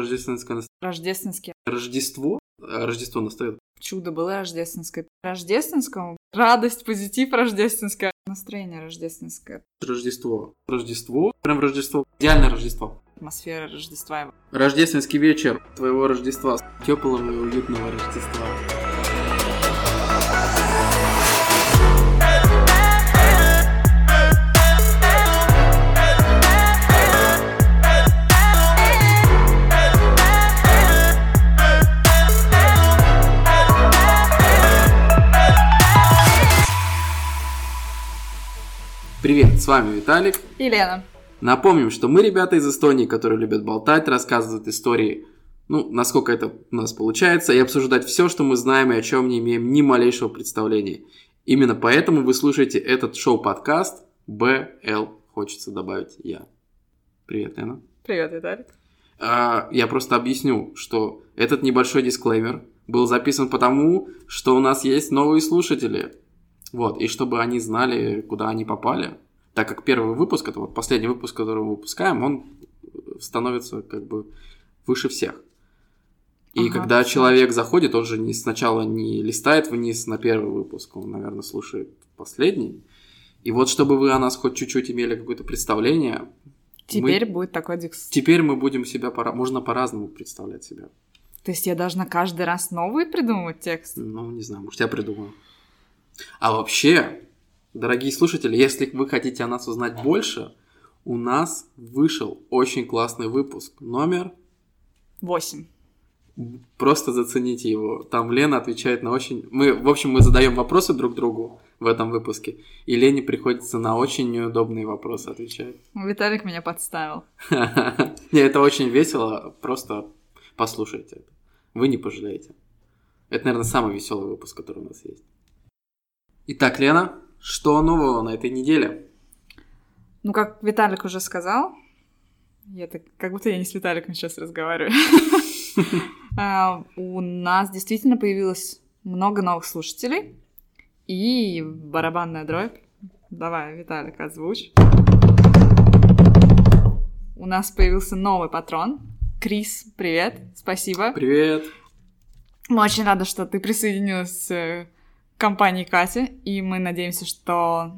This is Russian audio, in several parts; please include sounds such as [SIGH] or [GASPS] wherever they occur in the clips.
рождественское настроение. Рождественский. Рождество? А, Рождество настает. Чудо было рождественское. Рождественскому. Радость, позитив рождественское. Настроение рождественское. Рождество. Рождество. Прям Рождество. Идеальное Рождество. Атмосфера Рождества. Рождественский вечер твоего Рождества. Теплого и уютного Рождества. Привет, с вами Виталик. Елена. Напомним, что мы ребята из Эстонии, которые любят болтать, рассказывают истории, ну, насколько это у нас получается, и обсуждать все, что мы знаем и о чем не имеем ни малейшего представления. Именно поэтому вы слушаете этот шоу-подкаст БЛ, хочется добавить я. Привет, Лена. Привет, Виталик. А, Я просто объясню, что этот небольшой дисклеймер был записан потому, что у нас есть новые слушатели. Вот, и чтобы они знали, куда они попали. Так как первый выпуск, это вот последний выпуск, который мы выпускаем, он становится как бы выше всех. И Ага, когда всё. человек заходит, он же не сначала не листает вниз на первый выпуск, он, наверное, слушает последний. И вот чтобы вы о нас хоть чуть-чуть имели какое-то представление, Теперь будет такой дикс. теперь мы будем себя пора... можно по-разному представлять себя. То есть я должна каждый раз новый придумывать текст? Ну, не знаю, может, я придумаю. А вообще, дорогие слушатели, если вы хотите о нас узнать больше, у нас вышел очень классный выпуск. Номер, Восемь. просто зацените его. Там Лена отвечает на очень... Мы, в общем, мы задаем вопросы друг другу в этом выпуске, и Лене приходится на очень неудобные вопросы отвечать. Виталик меня подставил. [LAUGHS] Не, это очень весело, просто послушайте это. Вы не пожалеете. Это, наверное, самый веселый выпуск, который у нас есть. Итак, Лена, что нового на этой неделе? Ну, как Виталик уже сказал, я так, как будто я не с Виталиком сейчас разговариваю. [LAUGHS] А, У нас действительно появилось много новых слушателей. И барабанная дробь. Давай, Виталик, озвучь. У нас появился новый патрон. Крис, привет, спасибо. Привет. Мы очень рады, что ты присоединилась э, компании Кати, и мы надеемся, что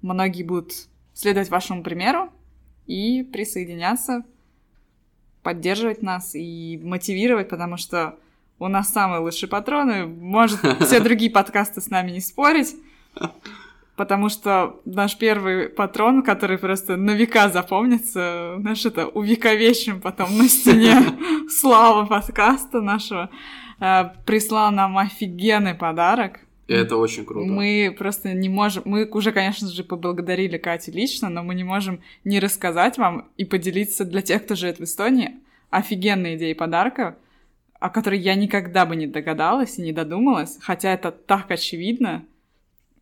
многие будут следовать вашему примеру и присоединяться, поддерживать нас и мотивировать, потому что у нас самые лучшие патроны. Может, [LAUGHS] все другие подкасты с нами не спорить, потому что наш первый патрон, который просто на века запомнится, наш это увековечим потом на стене [LAUGHS] слава подкаста нашего, э, прислал нам офигенный подарок. И это очень круто. Мы просто не можем... Мы уже, конечно же, поблагодарили Катю лично, но мы не можем не рассказать вам и поделиться для тех, кто живет в Эстонии, офигенной идеей подарка, о которой я никогда бы не догадалась и не додумалась, хотя это так очевидно.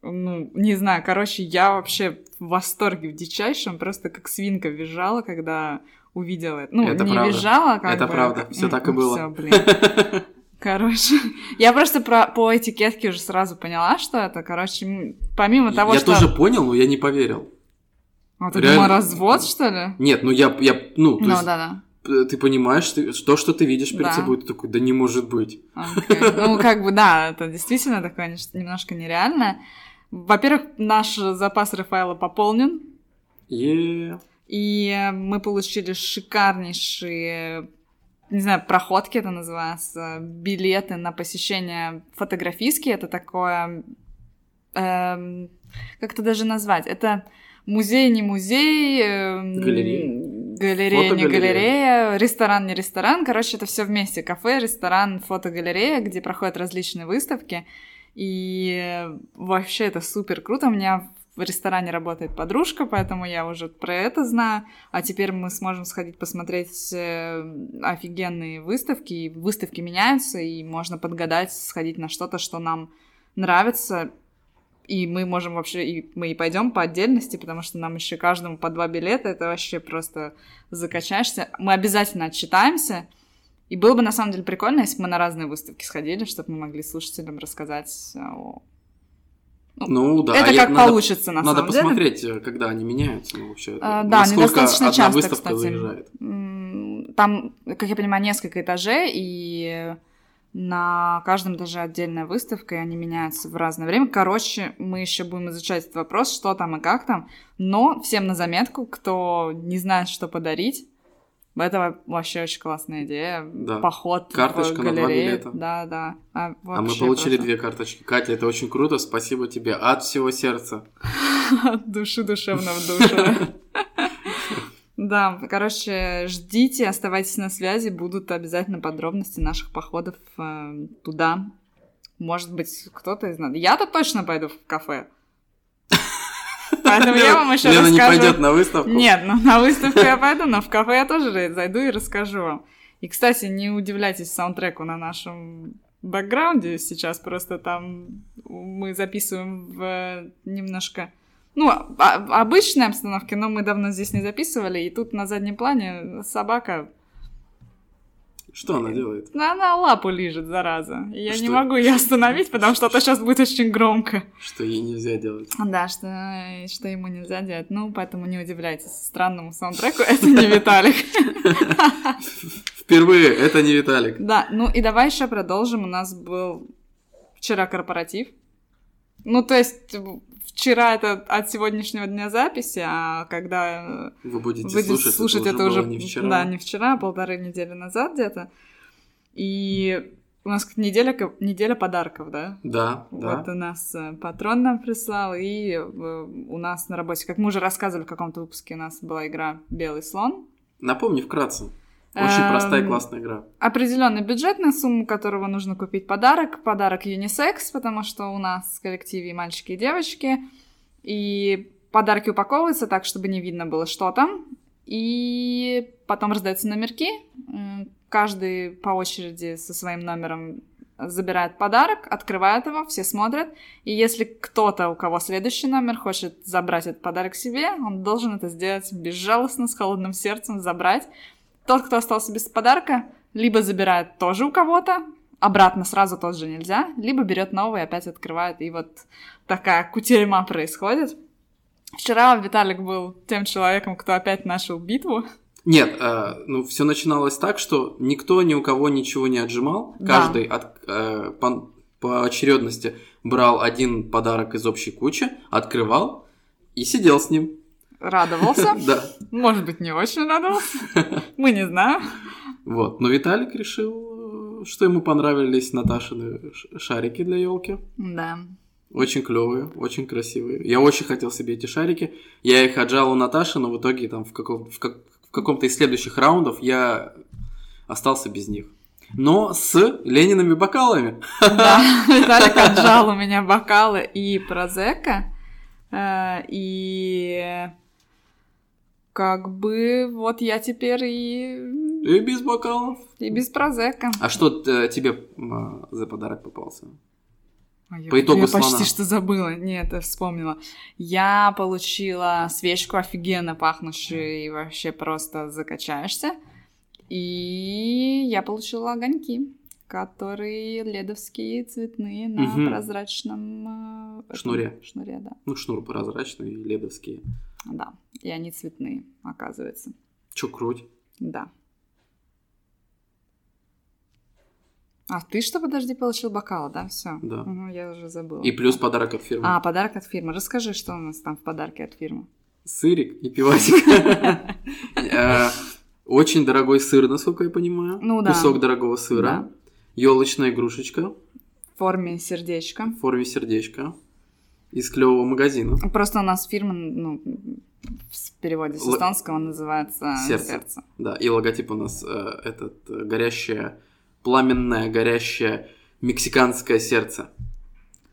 Ну, не знаю, короче, я вообще в восторге в дичайшем, просто как свинка визжала, когда увидела это. Ну, Это не правда. визжала, как Это бы. правда, всё так и М, было. всё, блин. [LAUGHS] Короче, [LAUGHS] я просто про, по этикетке уже сразу поняла, что это. Короче, помимо того, я что... тоже понял, но я не поверил. А, ты реально- думала, развод, что ли? Нет, ну я, я ну, то Ну, есть, да-да. э, ты понимаешь, ты- то, что ты видишь перед Да. собой, ты такой, да не может быть. Окей. Ну, как бы, да, это действительно такое немножко нереальное. Во-первых, наш запас Рафаэла пополнен, Е, и э, мы получили шикарнейшие, не знаю, проходки это называется, билеты на посещение фотографийские. Это такое, эм, как это даже назвать? Это музей, не музей, эм, Галерея. галерея, не галерея, ресторан, не ресторан. Короче, это все вместе. Кафе, ресторан, фотогалерея, где проходят различные выставки. И вообще это супер круто. У меня в ресторане работает подружка, поэтому я уже про это знаю. А теперь мы сможем сходить посмотреть э, офигенные выставки. И выставки меняются, и можно подгадать, сходить на что-то, что нам нравится. И мы можем вообще, и мы и пойдем по отдельности, потому что нам еще каждому по два билета, это вообще просто закачаешься. Мы обязательно отчитаемся. И было бы на самом деле прикольно, если бы мы на разные выставки сходили, чтобы мы могли слушателям рассказать о... Ну да, это я- как надо- получится на Надо самом деле. посмотреть, э, когда они меняются, ну, вообще. А, да, они насколько достаточно одна часто, кстати. заезжает. Там, как я понимаю, несколько этажей, и на каждом этаже отдельная выставка, и они меняются в разное время. Короче, мы еще будем изучать этот вопрос, что там и как там. Но всем на заметку, кто не знает, что подарить, это вообще очень классная идея. Да. Поход Карточка в на два галерею. билета. Да, да. А, А мы получили просто две карточки. Катя, это очень круто. Спасибо тебе от всего сердца. От [LAUGHS] души душевно в душу. Да, короче, ждите, оставайтесь на связи, будут обязательно подробности наших походов э, туда. Может быть, кто-то из нас. Я-то точно пойду в кафе. Поэтому я вам еще Лена не расскажу. пойдет на выставку. Нет, ну на выставку я пойду, но в кафе я тоже зайду и расскажу вам. И, кстати, не удивляйтесь саундтреку на нашем бэкграунде сейчас, просто там мы записываем в немножко, ну, а- обычной обстановке, но мы давно здесь не записывали, и тут на заднем плане собака, Что она делает? она лапу лижет, зараза. Я не Что? могу ее остановить, потому что это сейчас будет очень громко. Что ей нельзя делать? Да, что, что ему нельзя делать. Ну, поэтому не удивляйтесь странному саундтреку. Это не Виталик. Впервые, это не Виталик. Да, ну и давай еще продолжим. У нас был вчера корпоратив. Ну, то есть вчера это от сегодняшнего дня записи, а когда Вы будете будете слушать, слушать, это, это уже, было не вчера. да, не вчера, а полторы недели назад где-то. И у нас как неделя, неделя подарков, да? Да, да. Вот у нас э, патрон нам прислал, и э, у нас на работе, как мы уже рассказывали в каком-то выпуске, у нас была игра «Белый слон». Напомни вкратце. Очень Эм, простая и классная игра. определенный бюджет, на сумму которого нужно купить подарок. Подарок юнисекс, потому что у нас в коллективе и мальчики, и девочки. И подарки упаковываются так, чтобы не видно было, что там. И потом раздаются номерки. Каждый по очереди со своим номером забирает подарок, открывает его, все смотрят. И если кто-то, у кого следующий номер, хочет забрать этот подарок себе, он должен это сделать безжалостно, с холодным сердцем, забрать. Тот, кто остался без подарка, либо забирает тоже у кого-то, обратно сразу тоже нельзя, либо берет новый опять открывает, и вот такая кутерьма происходит. Вчера Виталик был тем человеком, кто опять начал битву. Нет, э, ну все начиналось так, что никто ни у кого ничего не отжимал. Да. Каждый от, э, по, по очередности брал один подарок из общей кучи, открывал и сидел с ним. Радовался. [LAUGHS] Да. Может быть, не очень радовался. [LAUGHS] Мы не знаем. Вот. Но Виталик решил, что ему понравились Наташины шарики для елки. Да. Очень клевые, очень красивые. Я очень хотел себе эти шарики. Я их отжал у Наташи, но в итоге там в, каком, в, как- в каком-то из следующих раундов я остался без них. Но с Лениными бокалами. Да, [LAUGHS] Виталик отжал у меня бокалы и прозека, э, и как бы вот я теперь и, И без бокалов. и без прозека. А что э, тебе за подарок попался? А я, По итогу я слона. почти что забыла. Нет, я вспомнила. Я получила свечку офигенно пахнущую и вообще просто закачаешься. И я получила огоньки, которые ледовские, цветные, на Мгм. прозрачном... э, Шнуре. Шнуре, да. Ну, шнур прозрачный, ледовские. Да. И они цветные, оказывается. Чё, круть? Да. А ты что, подожди, получил бокал, да? Все. Да. я уже забыла. И плюс подарок от фирмы. А, подарок от фирмы. Расскажи, что у нас там в подарке от фирмы. Сырик и пивасик. [LAUGHS] Э, Очень дорогой сыр, насколько я понимаю. Ну да. Кусок дорогого сыра. Елочная игрушечка В форме сердечка. в форме сердечка. Из клевого магазина. Просто у нас фирма, ну, в переводе с Л- эстонского называется Сердце. сердце. Да, и логотип у нас э, этот э, горящее, пламенное, горящее мексиканское сердце.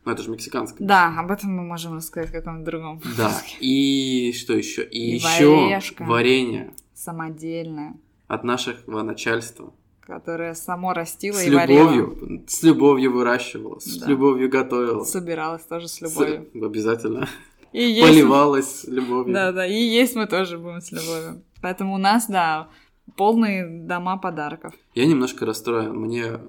Ну, это же мексиканское. Да, об этом мы можем рассказать в каком-то другом. Да. И что еще? И, И еще варенье Самодельное, от нашего начальства. Которое само растило С и варило. любовью, с любовью выращивала, с Да. любовью готовила. Собиралась тоже с С- любовью. Обязательно. И есть... Поливалась с любовью. Да, да, и есть мы тоже будем с любовью. Поэтому у нас, да, полные дома подарков. Я немножко расстроен. Мне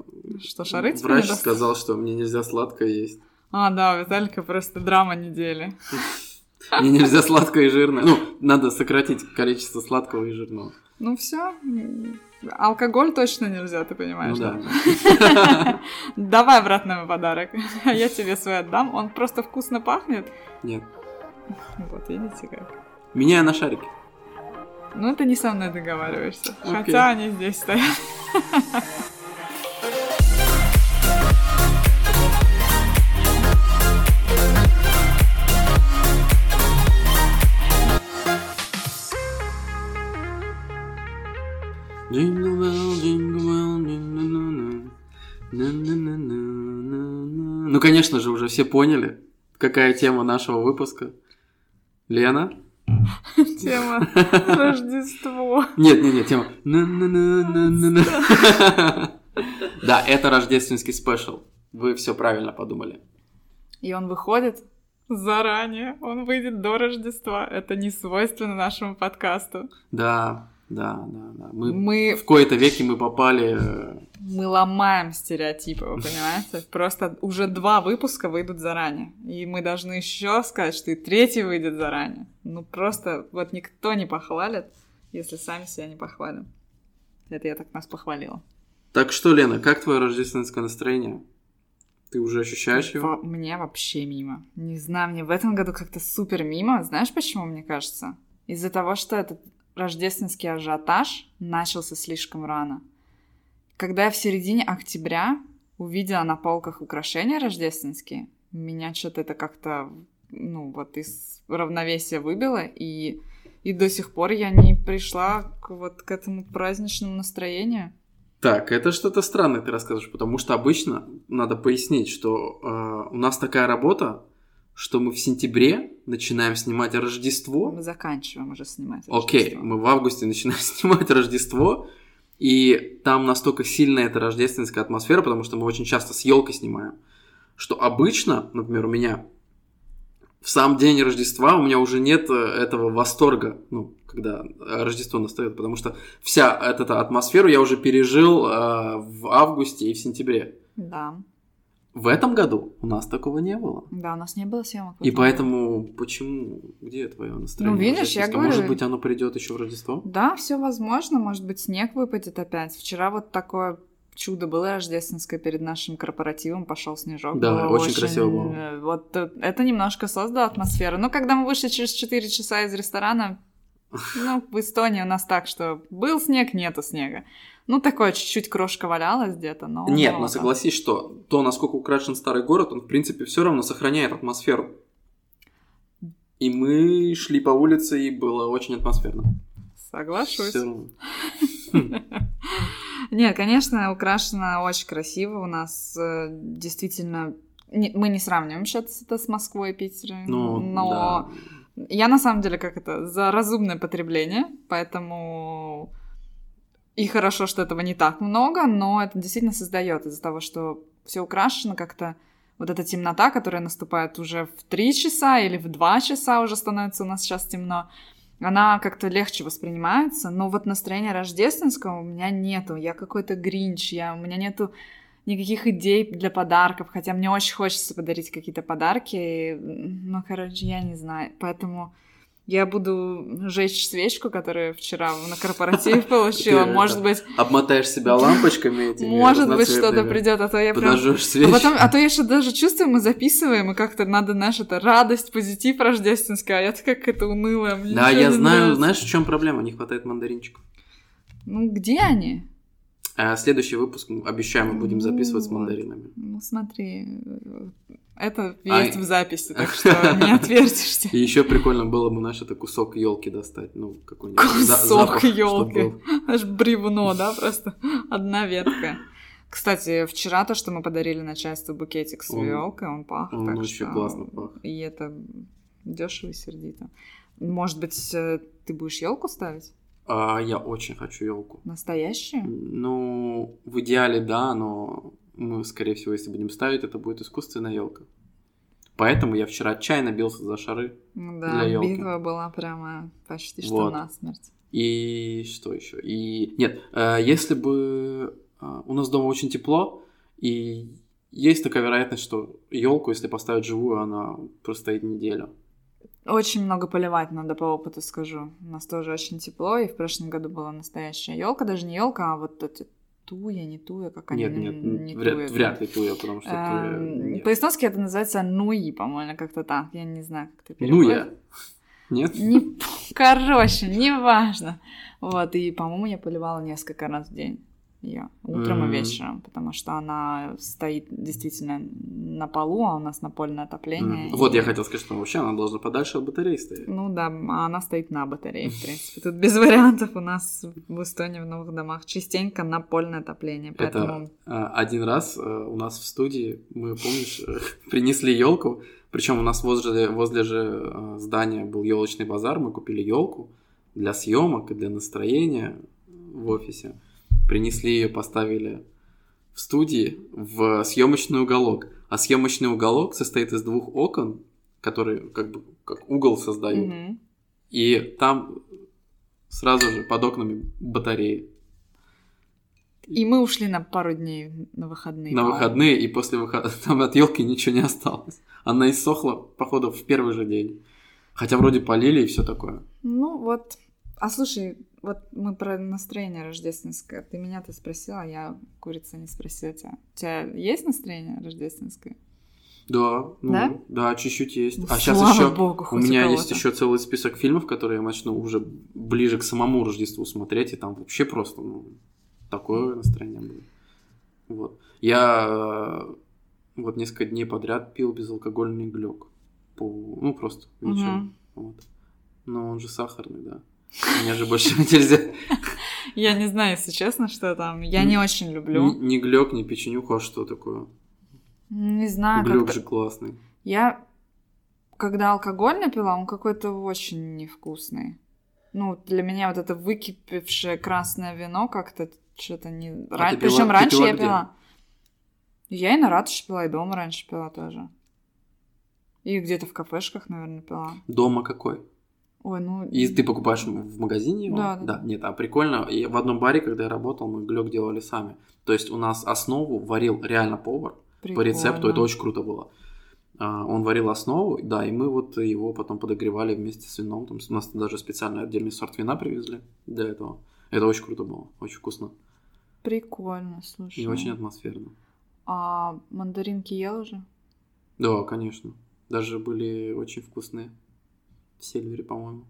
Что, шары врач сказал, что мне нельзя сладкое есть. А, да, у Виталика просто драма недели. Мне нельзя сладкое и жирное. Ну, надо сократить количество сладкого и жирного. Ну все, алкоголь точно нельзя, ты понимаешь, Ну да? [LAUGHS] Давай обратно мой подарок, [LAUGHS] я тебе свой отдам. Он просто вкусно пахнет. Нет. Вот, видите как. Меняю на шарики. Ну, ты не со мной договариваешься. Хотя они здесь стоят. [LAUGHS] Jingle bell, jingle bell, на-на-на-на, на-на-на-на-на-на. Ну, конечно же, уже все поняли, какая тема нашего выпуска. Лена? Тема [LAUGHS] Рождество. Нет, нет, нет, тема. [LAUGHS] Да, это рождественский спешл. Вы все правильно подумали. И он выходит заранее. Он выйдет до Рождества. Это не свойственно нашему подкасту. Да, да, да, да. Мы Мы, в кои-то веки мы попали. э, мы ломаем стереотипы, вы понимаете? Просто уже два выпуска выйдут заранее. И мы должны еще сказать, что и третий выйдет заранее. Ну просто вот никто не похвалит, если сами себя не похвалим. Это я так нас похвалила. Так что, Лена, как твое рождественское настроение? Ты уже ощущаешь его? Мне вообще мимо. Не знаю, мне в этом году как-то супер мимо. Знаешь, почему, мне кажется? Из-за того, что этот рождественский ажиотаж начался слишком рано. Когда я в середине октября увидела на полках украшения рождественские, меня что-то это как-то, ну, вот из равновесия выбило, и, и до сих пор я не пришла к, вот к этому праздничному настроению. Так, это что-то странное ты рассказываешь, потому что обычно надо пояснить, что э, у нас такая работа, что мы в сентябре начинаем снимать Рождество. Мы заканчиваем уже снимать. Окей, Рождество. мы в августе начинаем [LAUGHS] снимать Рождество, и там настолько сильная эта рождественская атмосфера, потому что мы очень часто с елкой снимаем, что обычно, например, у меня в сам день Рождества у меня уже нет э, этого восторга, ну, когда Рождество настает, потому что вся эта атмосферу я уже пережил э, в августе и в сентябре. Да. В этом году у нас такого не было. Да, у нас не было съемок. И этом поэтому почему, где твое настроение? Ну, видишь, я рождественское? Может говорю. быть, оно придет еще в Рождество? Да, все возможно. Может быть, снег выпадет опять. Вчера вот такое чудо было рождественское перед нашим корпоративом. Пошел снежок. Да, Было очень красиво было. э, Вот э, это немножко создало атмосферу. Но когда мы вышли через 4 часа из ресторана, ну, в Эстонии у нас так, что был снег, нету снега. Ну, такое чуть-чуть крошка валялась где-то, но... Нет, но согласись, что то, насколько украшен старый город, он, в принципе, все равно сохраняет атмосферу. И мы шли по улице, и было очень атмосферно. Соглашусь. [LAUGHS] Нет, конечно, украшено очень красиво. У нас э, действительно... мы не сравниваем сейчас это с Москвой и Питером, Ну, но да. я на самом деле как это за разумное потребление, поэтому и хорошо, что этого не так много, но это действительно создает из-за того, что все украшено как-то вот эта темнота, которая наступает уже в 3 часа или в 2 часа уже становится у нас сейчас темно, она как-то легче воспринимается, но вот настроения рождественского у меня нету. Я какой-то гринч, я, у меня нету никаких идей для подарков, хотя мне очень хочется подарить какие-то подарки, но, короче, я не знаю. Поэтому я буду жечь свечку, которую вчера на корпоративе [LAUGHS] получила. Может быть, Обмотаешь себя лампочками этими [LAUGHS] может быть, что-то придет, а то я прям... А, потом, а то я же даже чувствую, мы записываем, и как-то надо, знаешь, это радость, позитив рождественский, а я как это унылая. Да, я знаю, знаешь, в чем проблема? Не хватает мандаринчиков. Ну, где они? А следующий выпуск, обещаем, мы будем записывать с Вот. мандаринами. Ну, смотри, э, это А- есть в записи, так [LAUGHS] что не отвертишься. И еще прикольно было бы, наш это кусок елки достать. Ну, какой-нибудь Кусок был. Аж бревно, да, просто одна ветка. Кстати, вчера то, что мы подарили начальству букетик с елкой, он пах. он очень классно пах. И это дешево и сердито. Может быть, э, ты будешь елку ставить? А, я очень хочу елку. Настоящую? Ну, в идеале, да, но мы, скорее всего, если будем ставить, это будет искусственная елка. Поэтому я вчера отчаянно бился за шары. Ну Да, Для ёлки. битва была прямо почти что Вот. насмерть. И что еще? И нет, э, если бы э, у нас дома очень тепло, и есть такая вероятность, что елку, если поставить живую, она простоит неделю. Очень много поливать надо по опыту скажу. У нас тоже очень тепло, и в прошлом году была настоящая елка, даже не елка, а вот эти туя, не туя, как они Нет, нет, не вряд, туя. вряд ли туя, потому что туя... Эм, нет. По-эстонски это называется нуи, по-моему, как-то так. Я не знаю, как ты переводишь. Нуя. Нет? Не... Короче, неважно. Вот, и, по-моему, я поливала несколько раз в день ее, утром М. и вечером, потому что она стоит действительно на полу, а у нас напольное отопление. Вот и- я хотел сказать, что вообще она должна подальше от батареи стоять. Ну да, а она стоит на батарее, в принципе. Тут без вариантов у нас в Эстонии в новых домах частенько напольное отопление, поэтому... Это один раз а, у нас в студии, мы, помнишь, э, [LAUGHS] принесли елку, причем у нас возле, возле же а, здания был елочный базар, мы купили елку для съемок и для настроения в офисе. Принесли ее, поставили в студии в съемочный уголок. А съемочный уголок состоит из двух окон, которые как бы как угол создают. Мгм. И там сразу же под окнами батареи. И мы ушли на пару дней на выходные. на по-моему. выходные, и после выхода [LAUGHS] там от елки ничего не осталось. Она иссохла, походу, в первый же день. Хотя вроде полили и все такое. Ну вот. А слушай, вот мы про настроение рождественское. Ты меня-то спросила, а я курица не спросила тебя. У тебя есть настроение рождественское? Да, ну, Да? да, чуть-чуть есть. Ну, а сейчас еще богу, у меня кого-то. есть еще целый список фильмов, которые я начну уже ближе к самому Рождеству смотреть, и там вообще просто ну, такое настроение будет. Вот. Я э, вот несколько дней подряд пил безалкогольный глек. По, ну, просто вечером. Вот. Но он же сахарный, да. Мне же больше нельзя. Я не знаю, если честно, что там. Я не очень люблю. Ни глек, ни печенюху, а что такое? Не знаю, Глек же классный. Я, когда алкоголь напила, он какой-то очень невкусный. Ну, для меня вот это выкипевшее красное вино как-то что-то не... А пила- Причем раньше пила я где? пила. Я и на ратуше пила, и дома раньше пила тоже. И где-то в кафешках, наверное, пила. Дома какой? Ой, ну... И ты покупаешь в магазине его? Да, да. Нет, а прикольно. И в одном баре, когда я работал, мы глек делали сами. То есть у нас основу варил реально повар по рецепту. прикольно. Это очень круто было. А, Он варил основу, да, и мы вот его потом подогревали вместе с вином. Там у нас даже специально отдельный сорт вина привезли для этого. Это очень круто было, очень вкусно Прикольно, слушай. и очень атмосферно. А мандаринки ел уже? Да, конечно. Даже были очень вкусные. В Сильвере, по-моему.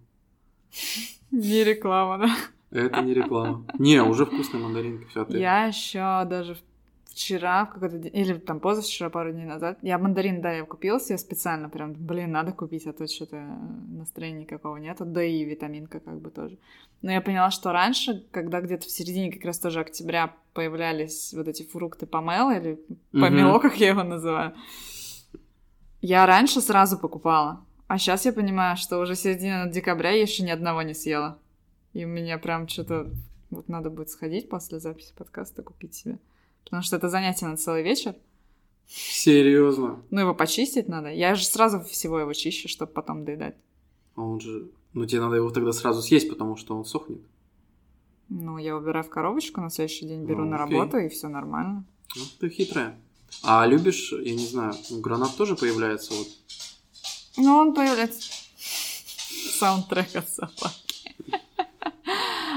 Не реклама, да? Это не реклама. Не, уже вкусные мандаринки. Все, ты... Я еще даже вчера, в какой-то день, или там позавчера, пару дней назад, я мандарин, да, я купила себе специально, прям, блин, надо купить, а то что-то настроения никакого нету, да и витаминка как бы тоже. Но я поняла, что раньше, когда где-то в середине как раз тоже октября появлялись вот эти фрукты помело, или помело, [LAUGHS] как я его называю, я раньше сразу покупала, а сейчас я понимаю, что уже середина декабря я еще ни одного не съела. И у меня прям что-то... Вот надо будет сходить после записи подкаста, купить себе. Потому что это занятие на целый вечер. Серьезно. Ну, его почистить надо. Я же сразу всего его чищу, чтобы потом доедать. А он же... Ну, тебе надо его тогда сразу съесть, потому что он сохнет. Ну, я убираю в коробочку, на следующий день беру Ну, на работу, и все нормально. Ну, ты хитрая. А любишь, я не знаю, гранат тоже появляется вот. Ну, он появляется... Саундтрек от собаки.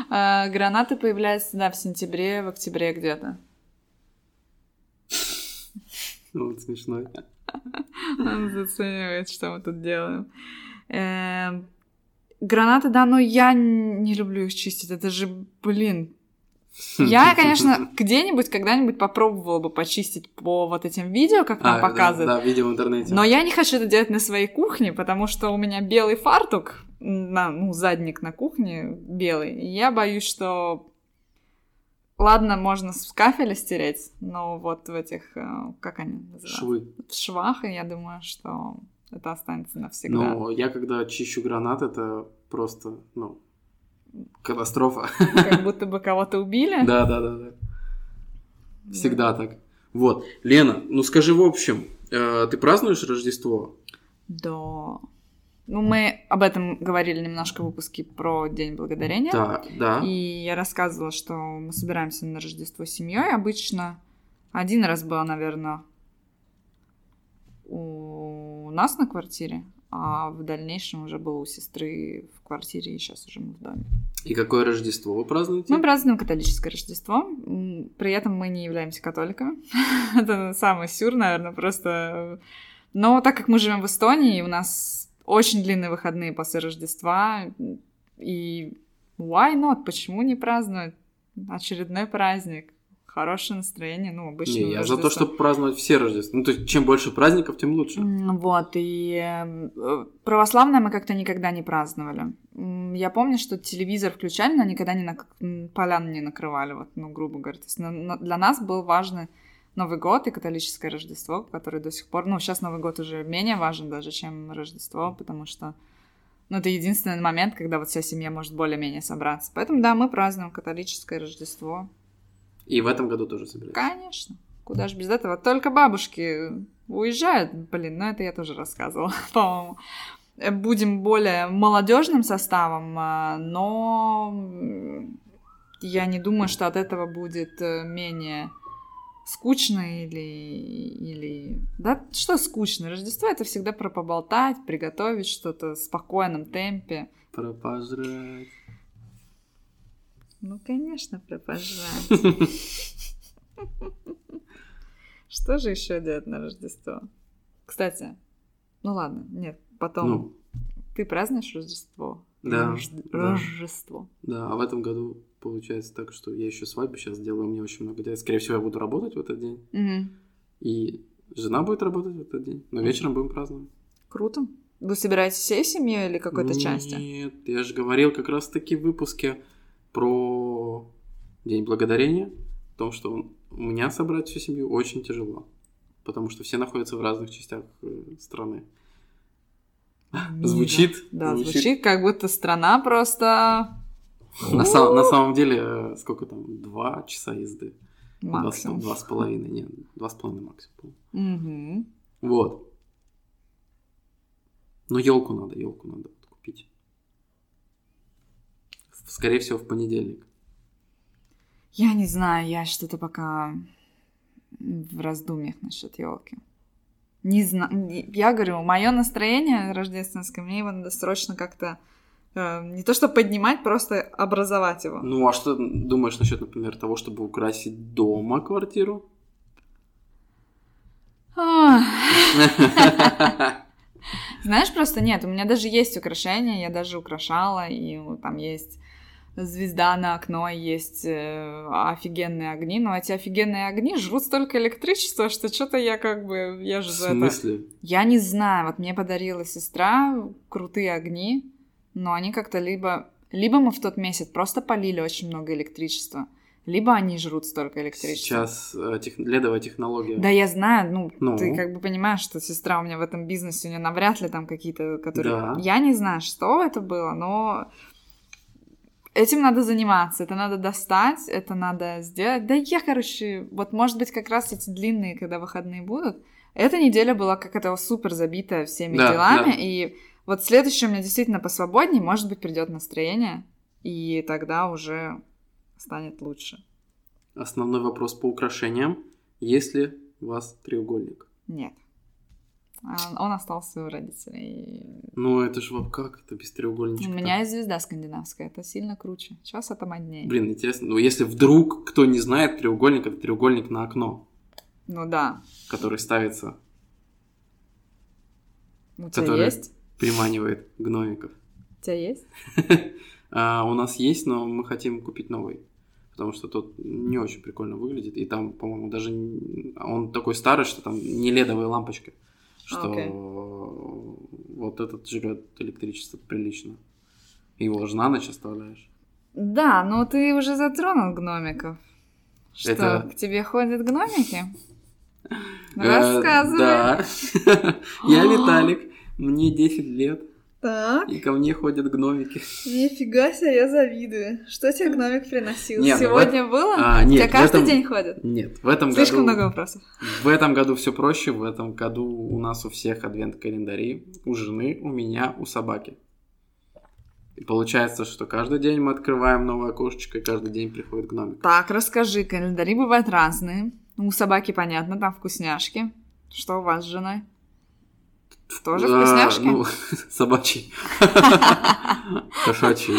А, Гранаты появляются, да, в сентябре, в октябре где-то. Ну, вот смешной. Он заценивает, что мы тут делаем. Эм, Гранаты, да, но я не люблю их чистить. Это же, блин. Я, конечно, где-нибудь когда-нибудь попробовала бы почистить по вот этим видео, как нам А, да, показывают. Да, видео в интернете. Но я не хочу это делать на своей кухне, потому что у меня белый фартук, на, ну, задник на кухне белый. И я боюсь, что... Ладно, можно с кафеля стереть, но вот в этих, э, как они называются? Швы. в швах, и я думаю, что это останется навсегда. Но я когда чищу гранат, это просто, ну, катастрофа. Как будто бы кого-то убили. Да, да, да, да. Всегда так. Вот. Лена, ну скажи в общем, э, ты празднуешь Рождество? Да. Ну, мы об этом говорили немножко в выпуске про День Благодарения. Да, да. И я рассказывала, что мы собираемся на Рождество с семьей. Обычно один раз было, наверное, у нас на квартире, а в дальнейшем уже было у сестры в квартире, и сейчас уже мы в доме. И какое Рождество вы празднуете? Мы празднуем католическое Рождество, при этом мы не являемся католиками. [LAUGHS] Это самый сюр, наверное, просто... Но так как мы живем в Эстонии, у нас очень длинные выходные после Рождества, и why not? Почему не праздновать очередной праздник? Хорошее настроение, ну, обычно Не, я за то, Рождество. чтобы праздновать все Рождества. Ну, то есть, чем больше праздников, тем лучше. Вот, и э, православное мы как-то никогда не праздновали. Я помню, что телевизор включали, но никогда не м, полян не накрывали, вот, ну, грубо говоря. То есть на- на- для нас был важный Новый год и католическое Рождество, которое до сих пор... Ну, сейчас Новый год уже менее важен даже, чем Рождество, потому что ну, это единственный момент, когда вот вся семья может более-менее собраться. Поэтому, да, мы празднуем католическое Рождество. И в этом году тоже собираетесь. Конечно. Куда же без этого? Только бабушки уезжают. Блин, ну это я тоже рассказывала, [LAUGHS] по-моему. Будем более молодежным составом, а, но я не думаю, что от этого будет э, менее скучно или... или... Да что скучно? Рождество — это всегда про поболтать, приготовить что-то в спокойном темпе. Про пожрать. Ну, конечно, про пожрать. [LAUGHS] Что же еще делать на Рождество? Кстати, ну ладно, нет, потом. Ну, Ты празднуешь Рождество? Да, Рожд- да. Рождество. да, а в этом году получается так, что я еще свадьбу сейчас делаю, у меня очень много дел. Скорее всего, я буду работать в этот день. И жена будет работать в этот день. Но вечером будем праздновать. Круто. Вы собираетесь всей семьей или какой-то части? Нет, я же говорил как раз-таки в выпуске про День Благодарения, о том, что он- у меня собрать всю семью очень тяжело, потому что все находятся в разных частях э, страны. Мира. Звучит? Да, звучит. как будто страна просто На, сам- на самом деле, э, сколько там, два часа езды? Два, с- максимум. два с половиной, нет, два с половиной максимум. Мгм. Вот. Но елку надо, елку надо. Скорее всего, в понедельник. Я не знаю, я что-то пока в раздумьях насчет елки. Не знаю. Я говорю, мое настроение рождественское, мне его надо срочно как-то э, не то что поднимать, просто образовать его. Ну, а что думаешь насчет, например, того, чтобы украсить дома квартиру? [LAUGHS] Знаешь, просто нет, у меня даже есть украшения, я даже украшала, и там есть звезда на окно, есть э, офигенные огни, но эти офигенные огни жрут столько электричества, что что-то я как бы, я В же за это... смысле? Я не знаю, вот мне подарила сестра крутые огни, но они как-то либо... Либо мы в тот месяц просто полили очень много электричества, либо они жрут столько электричества. Сейчас э, тех- ледовая технология. Да, я знаю, ну, Ну? ты как бы понимаешь, что сестра у меня в этом бизнесе, у нее навряд ли там какие-то, которые... Да. Я не знаю, что это было, но этим надо заниматься, это надо достать, это надо сделать. Да я, короче, вот может быть как раз эти длинные, когда выходные будут, эта неделя была как это супер забитая всеми Да, делами, да. и вот следующая у меня действительно посвободнее, может быть, придет настроение, и тогда уже станет лучше. Основной вопрос по украшениям. Есть ли у вас треугольник? Нет. А, Он остался у родителей. Ну, это же вот как это без У треугольничка? меня есть звезда скандинавская, это сильно круче. Сейчас это моднее. Блин, интересно. Ну, если вдруг кто не знает, треугольник это треугольник на окно, Ну да. который ставится, У тебя Который- есть? приманивает гномиков. У тебя есть? [LAUGHS] А, у нас есть, но мы хотим купить новый. Потому что тот не очень прикольно выглядит. И там, по-моему, даже он такой старый, что там не ледовые лампочки. Что Окей. вот этот жрет электричество прилично. Его же на ночь оставляешь. Да, но ты уже затронул гномиков. Что, Это- к тебе ходят гномики? Э, Рассказывай. Да. [LAUGHS] Я Виталик, мне 10 лет, Так, и ко мне ходят гномики. нифига себе, я завидую. Что тебе гномик приносил? Нет, ну Сегодня было? А, тебя нет, в каждый этом- день ходят? Нет, в этом Слишком году... много вопросов. В этом году все проще. В этом году у нас у всех адвент-календари. У жены, у меня, у собаки. И получается, что каждый день мы открываем новое окошечко, и каждый день приходит гномик. Так, расскажи, календари бывают разные. У собаки, понятно, там вкусняшки. Что у вас с женой? Тоже А, вкусняшки? Ну, [LAUGHS] собачий. [LAUGHS] Кошачий.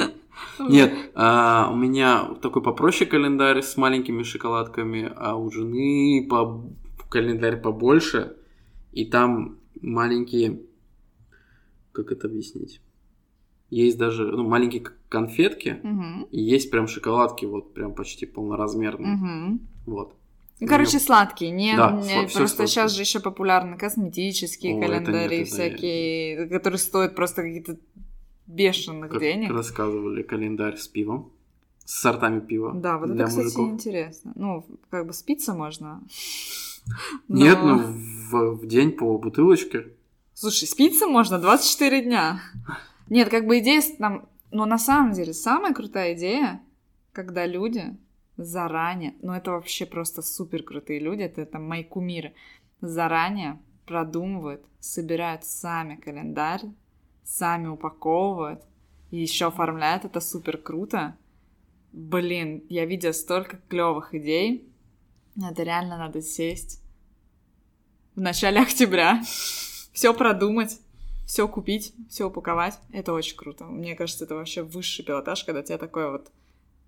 Нет, а, у меня такой попроще календарь с маленькими шоколадками, а у жены по... календарь побольше, и там маленькие... Как это объяснить? Есть даже ну, маленькие конфетки, Мгм. и есть прям шоколадки, вот прям почти полноразмерные. Мгм. Вот. Ну, Короче, сладкие. Не, Да, не- всё просто сладкое. сейчас же еще популярны косметические О, это нет, календари всякие, которые стоят просто какие-то бешеных Как денег. рассказывали, календарь с пивом, с сортами пива Да, вот это, кстати, мужиков. интересно. Ну, как бы спиться можно. [LAUGHS] Нет, ну в, в день по бутылочке. Слушай, спиться можно 24 дня. [LAUGHS] Нет, как бы идея там... Но на самом деле, самая крутая идея, когда люди заранее, ну это вообще просто супер крутые люди, это там мои кумиры, заранее продумывают, собирают сами календарь, сами упаковывают и еще оформляют, это супер круто. Блин, я видела столько клевых идей. Это реально надо сесть в начале [LAUGHS] октября, все продумать, все купить, все упаковать. Это очень круто. Мне кажется, это вообще высший пилотаж, когда тебе такой вот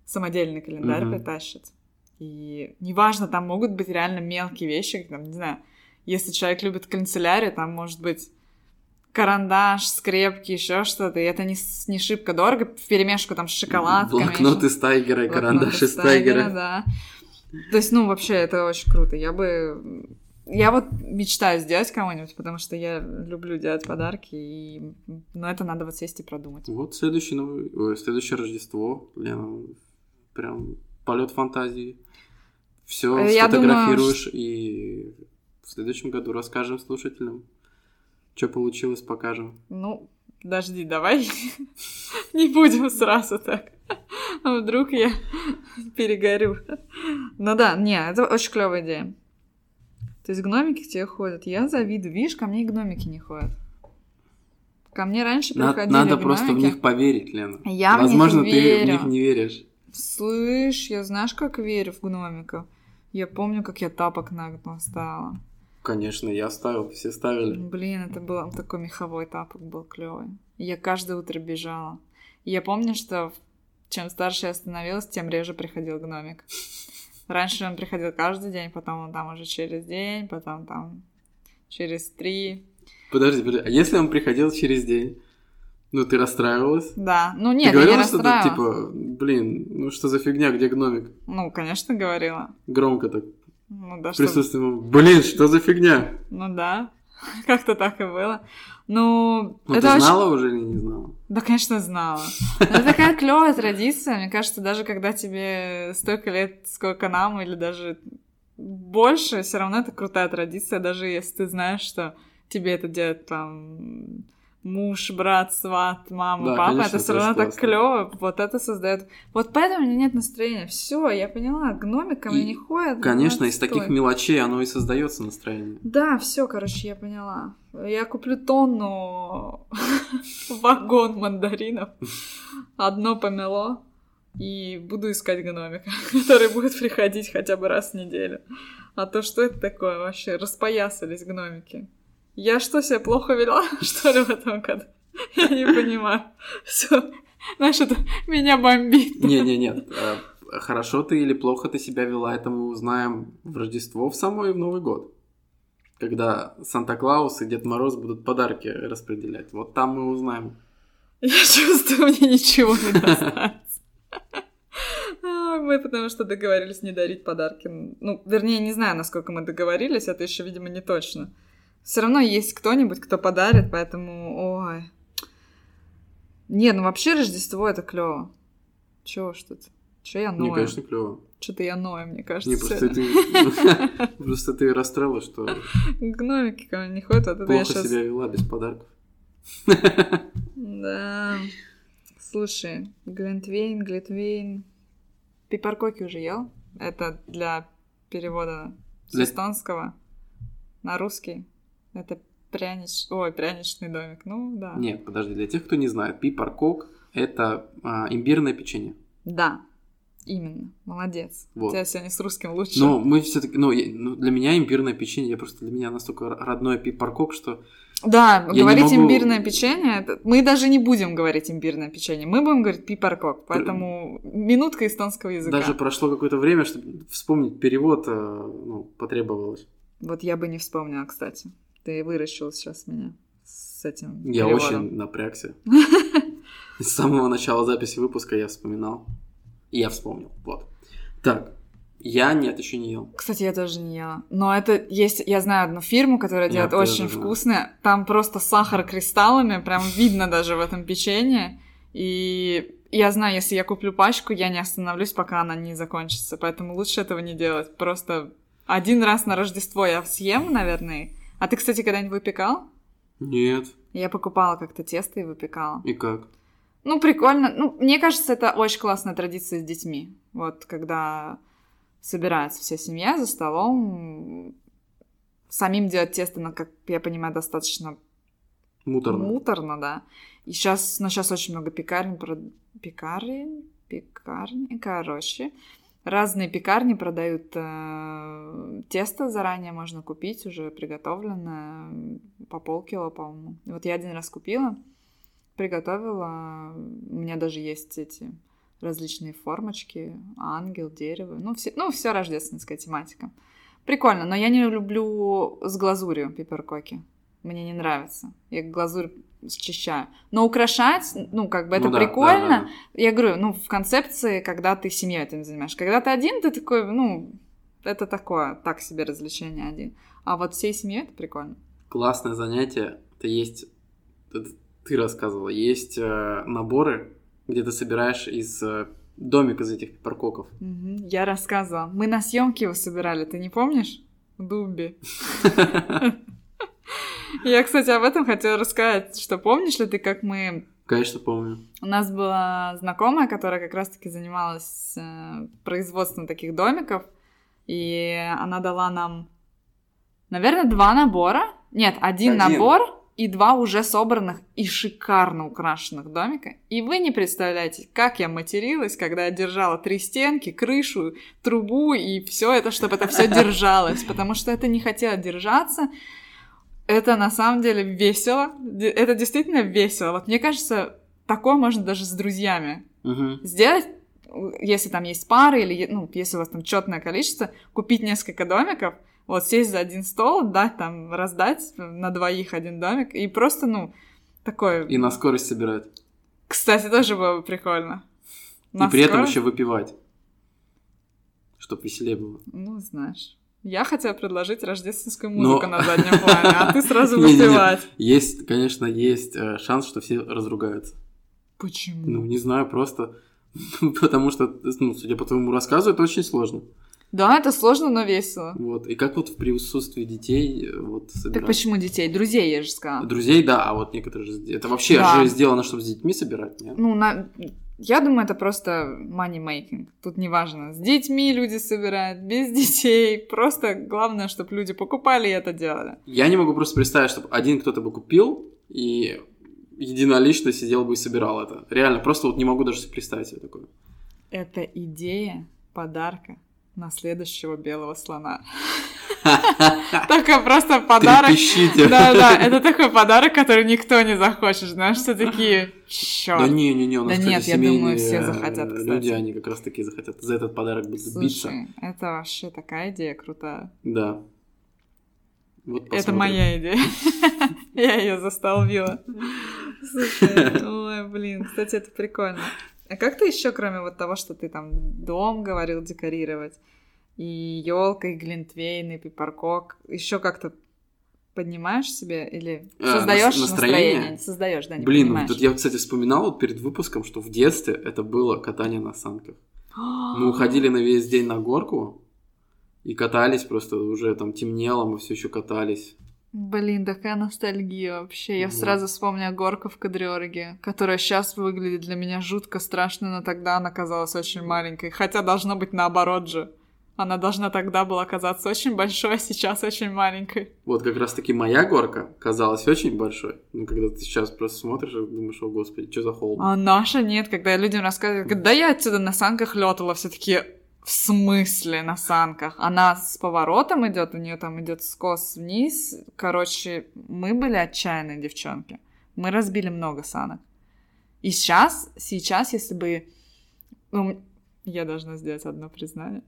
самодельный календарь Мгм. притащат. И неважно, там могут быть реально мелкие вещи, как, там, не знаю, если человек любит канцелярию, там может быть карандаш, скрепки, еще что-то, и это не, не шибко дорого, в перемешку там с шоколадками. Блокноты с Тайгера и карандаши с Тайгера. да. То есть, ну, вообще, это очень круто. Я бы... Я вот мечтаю сделать кому-нибудь, потому что я люблю делать подарки, и... но это надо вот сесть и продумать. Вот следующий новый, ой, следующее Рождество, Лена, прям полет фантазии. Все Э, я сфотографируешь и в следующем году расскажем слушателям, что получилось, покажем. Ну, подожди, давай [LAUGHS] не будем сразу так. А вдруг я [LAUGHS] перегорю. Ну да, не, это очень клевая идея. То есть гномики к тебе ходят. Я завидую. Видишь, ко мне и гномики не ходят. Ко мне раньше приходили надо просто в гномики. них поверить, Лена. Я Возможно, в них ты в верю. них не веришь. Слышь, я знаешь, как верю в гномиков? Я помню, как я тапок на год настала. Конечно, я ставил, все ставили. Блин, это был такой меховой тапок был клевый. Я каждое утро бежала. Я помню, что чем старше я становилась, тем реже приходил гномик. Раньше он приходил каждый день, потом он там уже через день, потом там через три. Подожди, подожди, а если он приходил через день? Ну, ты расстраивалась? Да, ну ты нет, я не говорила что-то расстраивала. типа, блин, ну что за фигня, где гномик? Ну, конечно, говорила. Громко так, Ну да, в что... присутствии мамы. Блин, что за фигня? Ну да, [LAUGHS] как-то так и было. Ну, Ну, это ты очень... знала уже или не знала? Да, конечно, знала. Но [LAUGHS] Это такая клевая традиция. Мне кажется, даже когда тебе столько лет, сколько нам, или даже больше, все равно это крутая традиция, даже если ты знаешь, что тебе это делает там муж, брат, сват, мама, Да, папа, конечно, это все равно так клево. Вот это создает. Вот поэтому у меня нет настроения. Все, я поняла, гномик ко мне не ходит. Конечно, из таких мелочей оно и создается настроение. Да, все, короче, я поняла. Я куплю тонну [LAUGHS] вагон мандаринов, [LAUGHS] одно помело, и буду искать гномика, [LAUGHS] который будет приходить хотя бы раз в неделю. А то что это такое вообще? Распоясались гномики. Я что, себя плохо вела, [LAUGHS] что ли, в этом году? Я не понимаю. Все, знаешь, это меня бомбит. Не-не, нет. э, Хорошо ты или плохо ты себя вела, это мы узнаем в Рождество в само и в Новый год. Когда Санта-Клаус и Дед Мороз будут подарки распределять. Вот там мы узнаем. Я чувствую, мне ничего не достанется. А, Мы потому что договорились не дарить подарки. Ну, вернее, не знаю, насколько мы договорились, это еще, видимо, не точно. Все равно есть кто-нибудь, кто подарит, поэтому, ой. Не, ну вообще Рождество это клево. Чего ж тут? Че я ною? конечно, клево. Что-то я ною, мне кажется. Не, просто ты, [LAUGHS] просто ты расстроила, что Гномики ко мне не ходят, я плохо себя вела без подарков. Да. Слушай, Глинтвейн, Глитвейн. Пипаркоки уже ел? Это для перевода с эстонского на русский. Это прянич... Ой, пряничный домик. Ну, да. Нет, подожди, для тех, кто не знает, пипаркок – это а, имбирное печенье. Да. Именно. Молодец. Вот. У тебя сегодня с русским лучше. Но мы все-таки, ну, я- ну, для меня имбирное печенье, я просто для меня настолько р- родной пипаркок, что Да, Я говорить могу- имбирное печенье, это- мы даже не будем говорить имбирное печенье, мы будем говорить пипаркок, поэтому минутка эстонского языка. Даже прошло какое-то время, чтобы вспомнить перевод, э, ну, потребовалось. Вот я бы не вспомнила, кстати. Ты выращил сейчас меня с этим Я переводом. очень напрягся. [LAUGHS] С самого начала записи выпуска я вспоминал. И я вспомнил. Вот. Так. Я нет, еще не ел. Кстати, я тоже не ела. Но это есть, я знаю одну фирму, которая Я делает очень вкусное. Там просто сахар кристаллами, прям [LAUGHS] видно даже в этом печенье. И я знаю, если я куплю пачку, я не остановлюсь, пока она не закончится. Поэтому лучше этого не делать. Просто один раз на Рождество я съем, наверное. А ты, кстати, когда-нибудь выпекал? Нет. Я покупала как-то тесто и выпекала. И как? Ну, прикольно. Ну, мне кажется, это очень классная традиция с детьми. Вот, когда собирается вся семья за столом, самим делать тесто, ну, как я понимаю, достаточно Муторно. муторно, да. И сейчас, ну, сейчас очень много пекарен, пекарен, пекарни, короче. Разные пекарни продают э, тесто заранее, можно купить уже приготовленное, по полкило, по-моему. Вот я один раз купила, приготовила. У меня даже есть эти различные формочки, ангел, дерево, ну, все, ну, все рождественская тематика. Прикольно, но я не люблю с глазурью пиперкоки. Мне не нравится. Я глазурь счищаю. Но украшать, ну, как бы это Ну да, прикольно. да, да. Я говорю, ну, в концепции, когда ты семьей этим занимаешь. Когда ты один, ты такой, ну, это такое, так себе развлечение один. А вот всей семьей это прикольно. Классное занятие. Это есть... это ты рассказывала. Есть э, наборы, где ты собираешь из э, домик из этих пиперкоков. Мгм, Я рассказывала. Мы на съемки его собирали, ты не помнишь? В Дубе. [LAUGHS] Я, кстати, об этом хотела рассказать, что помнишь ли ты, как мы... Конечно, помню. У нас была знакомая, которая как раз-таки занималась э, производством таких домиков, и она дала нам, наверное, два набора. Нет, один, Один. набор и два уже собранных и шикарно украшенных домика. И вы не представляете, как я материлась, когда я держала три стенки, крышу, трубу и все это, чтобы это все [LAUGHS] держалось, потому что это не хотело держаться. Это на самом деле весело. Это действительно весело. Вот мне кажется, такое можно даже с друзьями Мгм. сделать, если там есть пары или, ну, если у вас там четное количество, купить несколько домиков, вот сесть за один стол, дать там, раздать на двоих один домик, и просто, ну, такой... И на скорость собирать. Кстати, тоже было бы прикольно. И при этом Наскоро- еще выпивать. Чтоб веселее было. Ну, знаешь. Я хотела предложить рождественскую Но- музыку на заднем [LAUGHS] плане, а ты сразу выпивать. Есть, конечно, есть э, шанс, что все разругаются. Почему? Ну, не знаю, просто [LAUGHS] потому что, ну, судя по твоему рассказу, это очень сложно. Да, это сложно, но весело. Вот. И как вот в присутствии детей э, вот Так собирать? почему детей? Друзей, я же сказала. Друзей, да, а вот некоторые же... Это вообще Да. же сделано, чтобы с детьми собирать, нет? Ну, на... я думаю, это просто money making. Тут неважно, с детьми люди собирают, без детей. Просто главное, чтобы люди покупали и это делали. Я не могу просто представить, чтобы один кто-то бы купил и единолично сидел бы и собирал это. Реально, просто вот не могу даже представить себе такое. Это идея подарка на следующего белого слона. [LAUGHS] Такой просто подарок. Да-да, это такой подарок, который никто не захочет, знаешь, все такие, Да чёрт. не-не-не, у нас, Да нет, я думаю, все захотят, кстати. Люди, они как раз таки захотят за этот подарок будут биться. Это вообще такая идея крутая. Да. Вот Это моя идея. [LAUGHS] Я ее застолбила. Слушай, [LAUGHS] ой, блин, кстати, это прикольно. А как ты еще, кроме вот того, что ты там дом говорил декорировать, и елка, и глинтвейн, и пипаркок, еще как-то поднимаешь себе или Э, создаешь нас- настроение? настроение? Создаешь, да, не Блин, поднимаешь. вот тут я, кстати, вспоминал вот перед выпуском, что в детстве это было катание на санках. [GASPS] Мы уходили на весь день на горку и катались просто, уже там темнело, мы все еще катались. Блин, такая ностальгия вообще. Я Вот. сразу вспомнила горку в Кадриорге, которая сейчас выглядит для меня жутко страшно, но тогда она казалась очень маленькой. Хотя должно быть наоборот же. Она должна тогда была казаться очень большой, а сейчас очень маленькой. Вот как раз таки моя горка казалась очень большой. Ну, когда ты сейчас просто смотришь и думаешь, о господи, что за холм? А наша нет, когда я людям рассказываю, да я отсюда на санках летала, все такие, В смысле на санках? Она с поворотом идет, у нее там идет скос вниз. Короче, мы были отчаянные девчонки. Мы разбили много санок. И сейчас, сейчас, если бы... Ну, я должна сделать одно признание.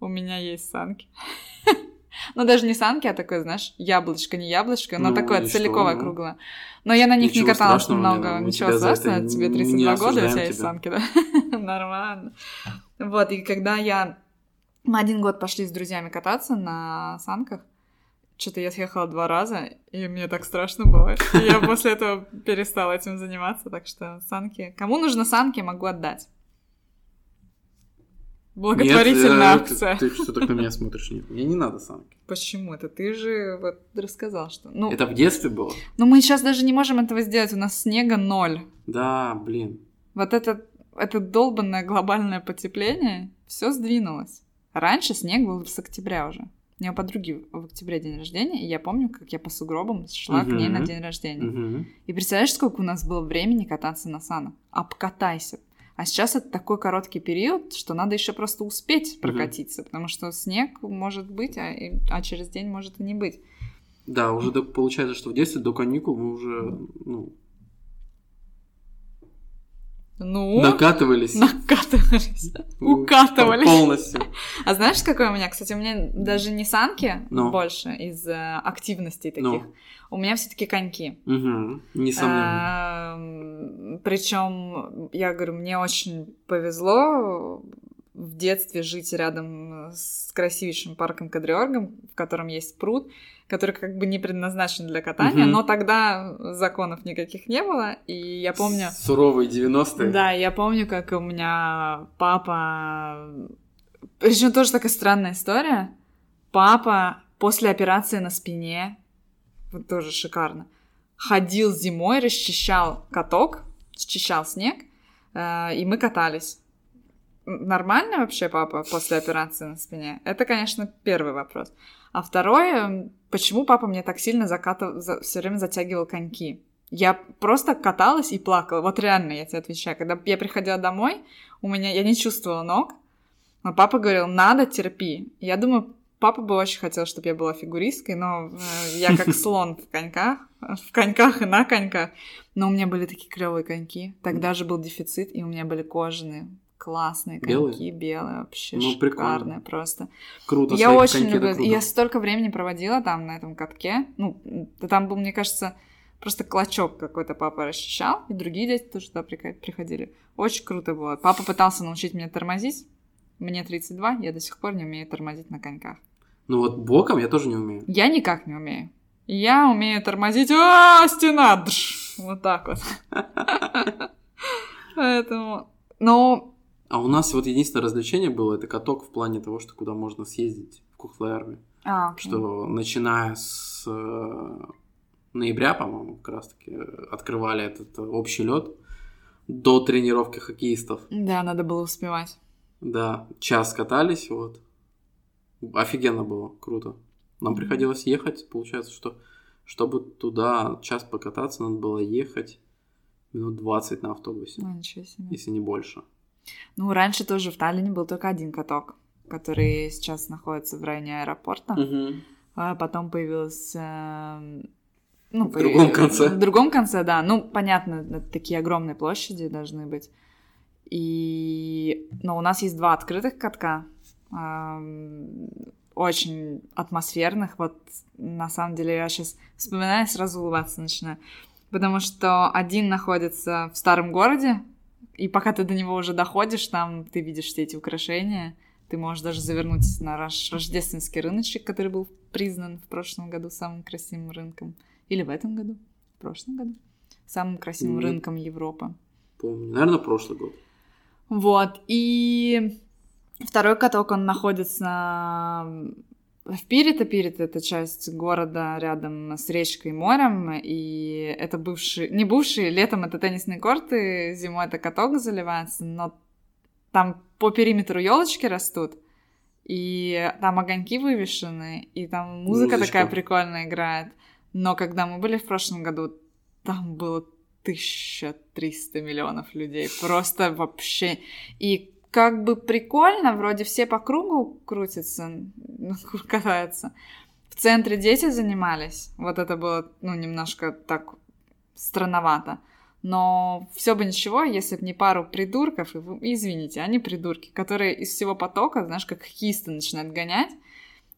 У меня есть санки. [LAUGHS] Ну, даже не санки, а такое, знаешь, яблочко, не яблочко, но Ну, такое целиковое, что? круглое. Но я на них не каталась много. Ничего страшного, тебе не 32 года, у тебя есть тебя. санки, да? [LAUGHS] Нормально. Вот, и когда я... Мы один год пошли с друзьями кататься на санках, что-то я съехала два раза, и мне так страшно было. [LAUGHS] И я после этого перестала этим заниматься, так что санки... Кому нужно санки, могу отдать. Благотворительная Нет, э, акция. Ты, ты что так на меня смотришь? Нет, мне не надо санки. Почему это? Ты же вот рассказал, что... Ну, Это в детстве было? ну, мы сейчас даже не можем этого сделать, у нас снега ноль. Да, блин. Вот это, это долбанное глобальное потепление, все сдвинулось. Раньше снег был с октября уже. У меня подруги в октябре день рождения, и я помню, как я по сугробам шла к ней на день рождения. Мгм. И представляешь, сколько у нас было времени кататься на санах? Обкатайся. А сейчас это такой короткий период, что надо еще просто успеть прокатиться, потому что снег может быть, а, и- а через день может и не быть. Да, уже до- получается, что в детстве до каникул мы уже ну, Ну, накатывались. накатывались. Ну, [LAUGHS] укатывались. Полностью. А знаешь, какой у меня, кстати, у меня даже не санки Ну. больше из э, активностей таких. Ну. У меня все-таки коньки. А, Несомненно. Причем, я говорю, мне очень повезло в детстве жить рядом с красивейшим парком Кадриоргом, в котором есть пруд, который как бы не предназначен для катания, Мгм. но тогда законов никаких не было, и я помню... Суровые 90-е. Да, я помню, как у меня папа... Причем тоже такая странная история. Папа после операции на спине, вот тоже шикарно, ходил зимой, расчищал каток, счищал снег, э, и мы катались. Нормально вообще папа после операции на спине? Это, конечно, первый вопрос. А второй, м, почему папа мне так сильно закатывал, все время затягивал коньки? Я просто каталась и плакала. Вот реально, я тебе отвечаю. Когда я приходила домой, у меня я не чувствовала ног, но папа говорил, надо, терпи. Я думаю, папа бы очень хотел, чтобы я была фигуристкой, но э, я как [LAUGHS] слон в коньках, в коньках и на коньках. Но у меня были такие клевые коньки. Тогда же был дефицит, и у меня были кожаные, классные коньки, белые, вообще Ну, прикольно. шикарные просто. Круто. Я очень люблю. Круто. я столько времени проводила там, на этом катке. Ну, там был, мне кажется, просто клочок какой-то папа расчищал, и другие дети тоже туда приходили. Очень круто было. Папа пытался научить меня тормозить. Мне 32, я до сих пор не умею тормозить на коньках. Ну вот боком я тоже не умею. Я никак не умею. Я умею тормозить. А, стена! Дж! Вот так вот. [LAUGHS] Поэтому... Но А у нас вот единственное развлечение было, это каток в плане того, что куда можно съездить в Кухлеарме. А. Что начиная с э, ноября, по-моему, как раз таки э, открывали этот э, общий лед до тренировки хоккеистов. Да, надо было успевать. Да, час катались, вот. Офигенно было, круто. Нам Мгм. приходилось ехать, получается, что чтобы туда час покататься, надо было ехать минут 20 на автобусе, Ну, ничего себе. если не больше. Ну, раньше тоже в Таллине был только один каток, который сейчас находится в районе аэропорта. Мгм. А потом появился... эм, Ну, В другом конце. В другом конце, да. Ну, понятно, такие огромные площади должны быть. И... Но у нас есть два открытых катка. ам, Очень атмосферных. Вот на самом деле я сейчас вспоминаю, сразу улыбаться начинаю. Потому что один находится в старом городе, и пока ты до него уже доходишь, там ты видишь все эти украшения. Ты можешь даже завернуть на рож- рождественский рыночек, который был признан в прошлом году самым красивым рынком. Или в этом году? В прошлом году? Самым красивым Нет. рынком Европы. Помню. Наверное, прошлый год. Вот. И второй каток, он находится в Пирито. Пирито — это часть города рядом с речкой и морем. И это бывший... Не бывший, летом это теннисные корты, зимой это каток заливается, но там по периметру елочки растут, и там огоньки вывешены, и там музыка Музычка. такая прикольная играет. Но когда мы были в прошлом году, там было 1300 миллионов людей. Просто вообще... И как бы прикольно, вроде все по кругу крутятся, ну, [LAUGHS] катаются. В центре дети занимались. Вот это было, ну, немножко так странновато. Но все бы ничего, если бы не пару придурков, и извините, они придурки, которые из всего потока, знаешь, как хоккеисты начинают гонять.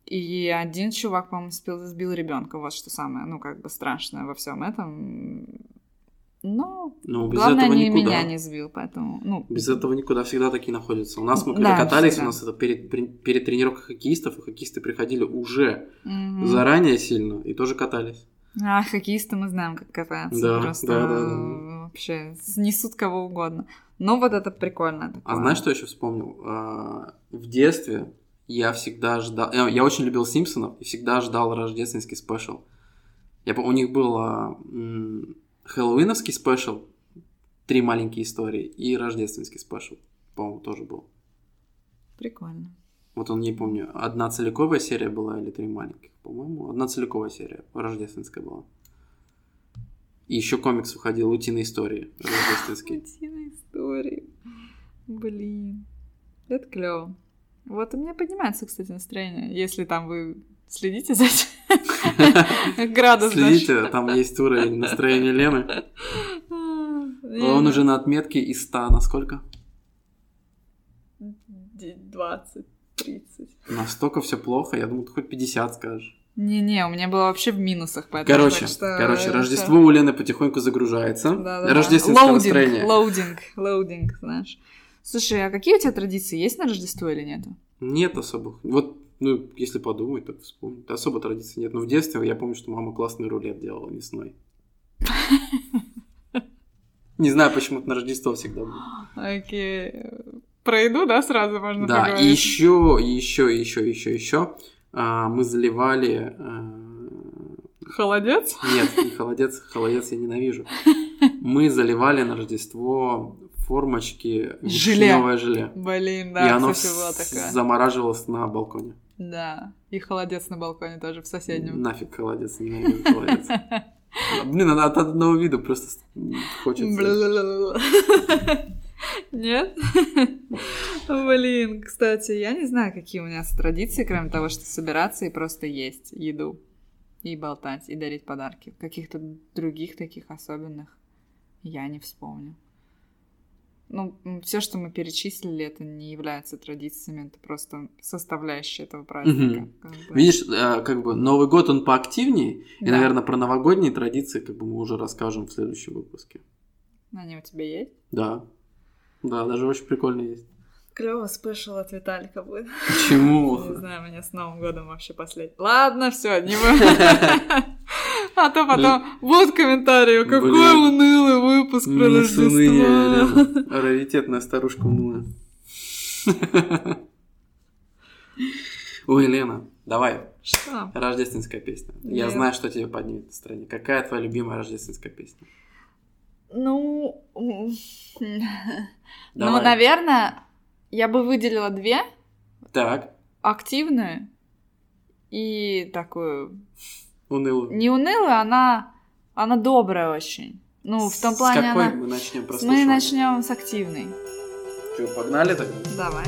И один чувак, по-моему, сбил, сбил ребенка. Вот что самое, ну, как бы страшное во всем этом. Но Ну, без главное, этого не никуда. меня не сбил, поэтому, ну, Без этого никуда всегда такие находятся. У нас мы когда Да, катались, всегда. у нас это перед, перед тренировкой хоккеистов, и хоккеисты приходили уже мгм. заранее сильно и тоже катались. А, хоккеисты мы знаем, как катаются. Да, Просто да, да, да. вообще снесут кого угодно. Но вот это прикольно. А знаешь, что я еще вспомнил? А, В детстве я всегда ждал... Я очень любил Симпсонов и всегда ждал рождественский special. Я, у них был м, хэллоуиновский special, три маленькие истории, и рождественский special, по-моему, тоже был. Прикольно. Вот он, не помню, одна целиковая серия была или три маленьких, по-моему. Одна целиковая серия, рождественская была. И еще комикс выходил «Утиные истории» рождественский. Утиные истории. Блин. Это клево. Вот у меня поднимается, кстати, настроение, если там вы следите за этим. Градус. Следите, там есть уровень настроения Лены. Он уже на отметке из 100 на сколько? 20, 30. Настолько все плохо, я думал, ты хоть 50 скажешь. Не-не, у меня было вообще в минусах, поэтому... Короче, так что короче, Рождество у Лены потихоньку загружается. Да-да-да. Рождественское loading, настроение. Loading, loading, знаешь. Слушай, а какие у тебя традиции? Есть на Рождество или нет? Нет особых. Вот, ну, если подумать, так вспомнить. Особо традиций нет. Но в детстве я помню, что мама классный рулет делала мясной. [LAUGHS] Не знаю, почему это на Рождество всегда было. Окей. Про еду, да, сразу можно Да, и еще, еще, еще, еще, еще мы заливали... э, Холодец? Нет, не холодец, холодец я ненавижу. [LAUGHS] Мы заливали на Рождество формочки Желе. вишневое желе. Блин, и да, оно с- такая. замораживалось на балконе. Да, и холодец на балконе тоже в соседнем. Нафиг холодец, ненавижу холодец. [LAUGHS] Блин, она от одного вида просто хочется. Нет? [LAUGHS] Блин, кстати, я не знаю, какие у нас традиции, кроме того, что собираться и просто есть еду. И болтать, и дарить подарки. Каких-то других таких особенных я не вспомню. Ну, все, что мы перечислили, это не является традициями, это просто составляющая этого праздника. Мгм. как бы. Видишь, э, как бы Новый год он поактивнее, и, Да. наверное, про новогодние традиции как бы мы уже расскажем в следующем выпуске. Они у тебя есть? Да. Да, даже очень прикольно есть. Клево спешл от Виталика будет. Почему? [LAUGHS] Не знаю, меня с Новым годом вообще последний. Ладно, все, не [LAUGHS] будем. А то потом будут комментарии, какой Блин. унылый выпуск про Рождество. [LAUGHS] Раритетная старушка унылая. Ой, Лена, давай, Что? рождественская песня. Я Нет. знаю, что тебе поднимет настроение. Какая твоя любимая рождественская песня? Ну, ну, наверное, я бы выделила две. Так, Активную и такую... унылую. Не унылую, она, она добрая очень. Ну, в том С плане какой она... мы начнем Мы прослушивать? начнем с активной. Что, погнали тогда? Давай.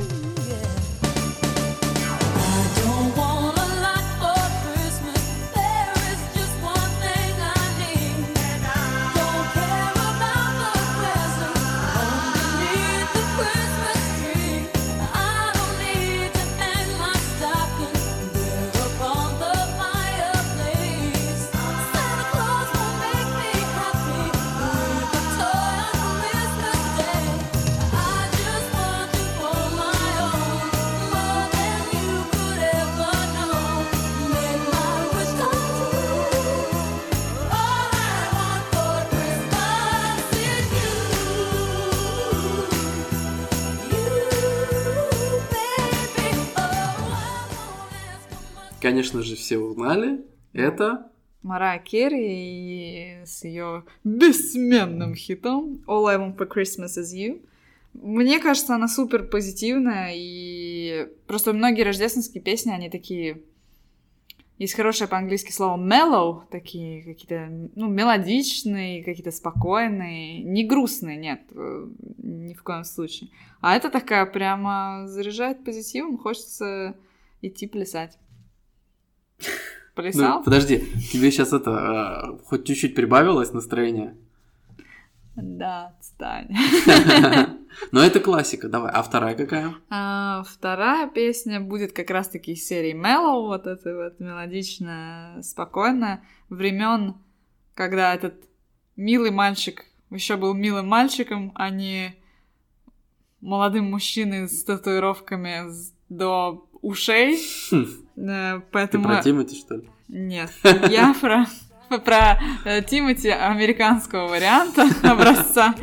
Конечно же, все узнали. Это Марая Керри с ее бессменным хитом All I Want for Christmas Is You. Мне кажется, она супер позитивная, и просто многие рождественские песни, они такие Есть хорошее по-английски слово mellow, такие какие-то, ну, мелодичные, какие-то спокойные, не грустные, нет, э, ни в коем случае. А это такая прямо заряжает позитивом, хочется идти плясать. Плясал? Ну, подожди, тебе сейчас это а, хоть чуть-чуть прибавилось настроение? Да, отстань. [LAUGHS] Но это классика, давай. А вторая какая? А, вторая песня будет как раз-таки из серии Mellow, вот эта вот мелодичная, спокойная, времен, когда этот милый мальчик еще был милым мальчиком, а не молодым мужчиной с татуировками до ушей. Хм, Э, Ты Поэтому... про Тимати, что ли? Нет, я [LAUGHS] про, про э, Тимати американского варианта [LAUGHS] образца.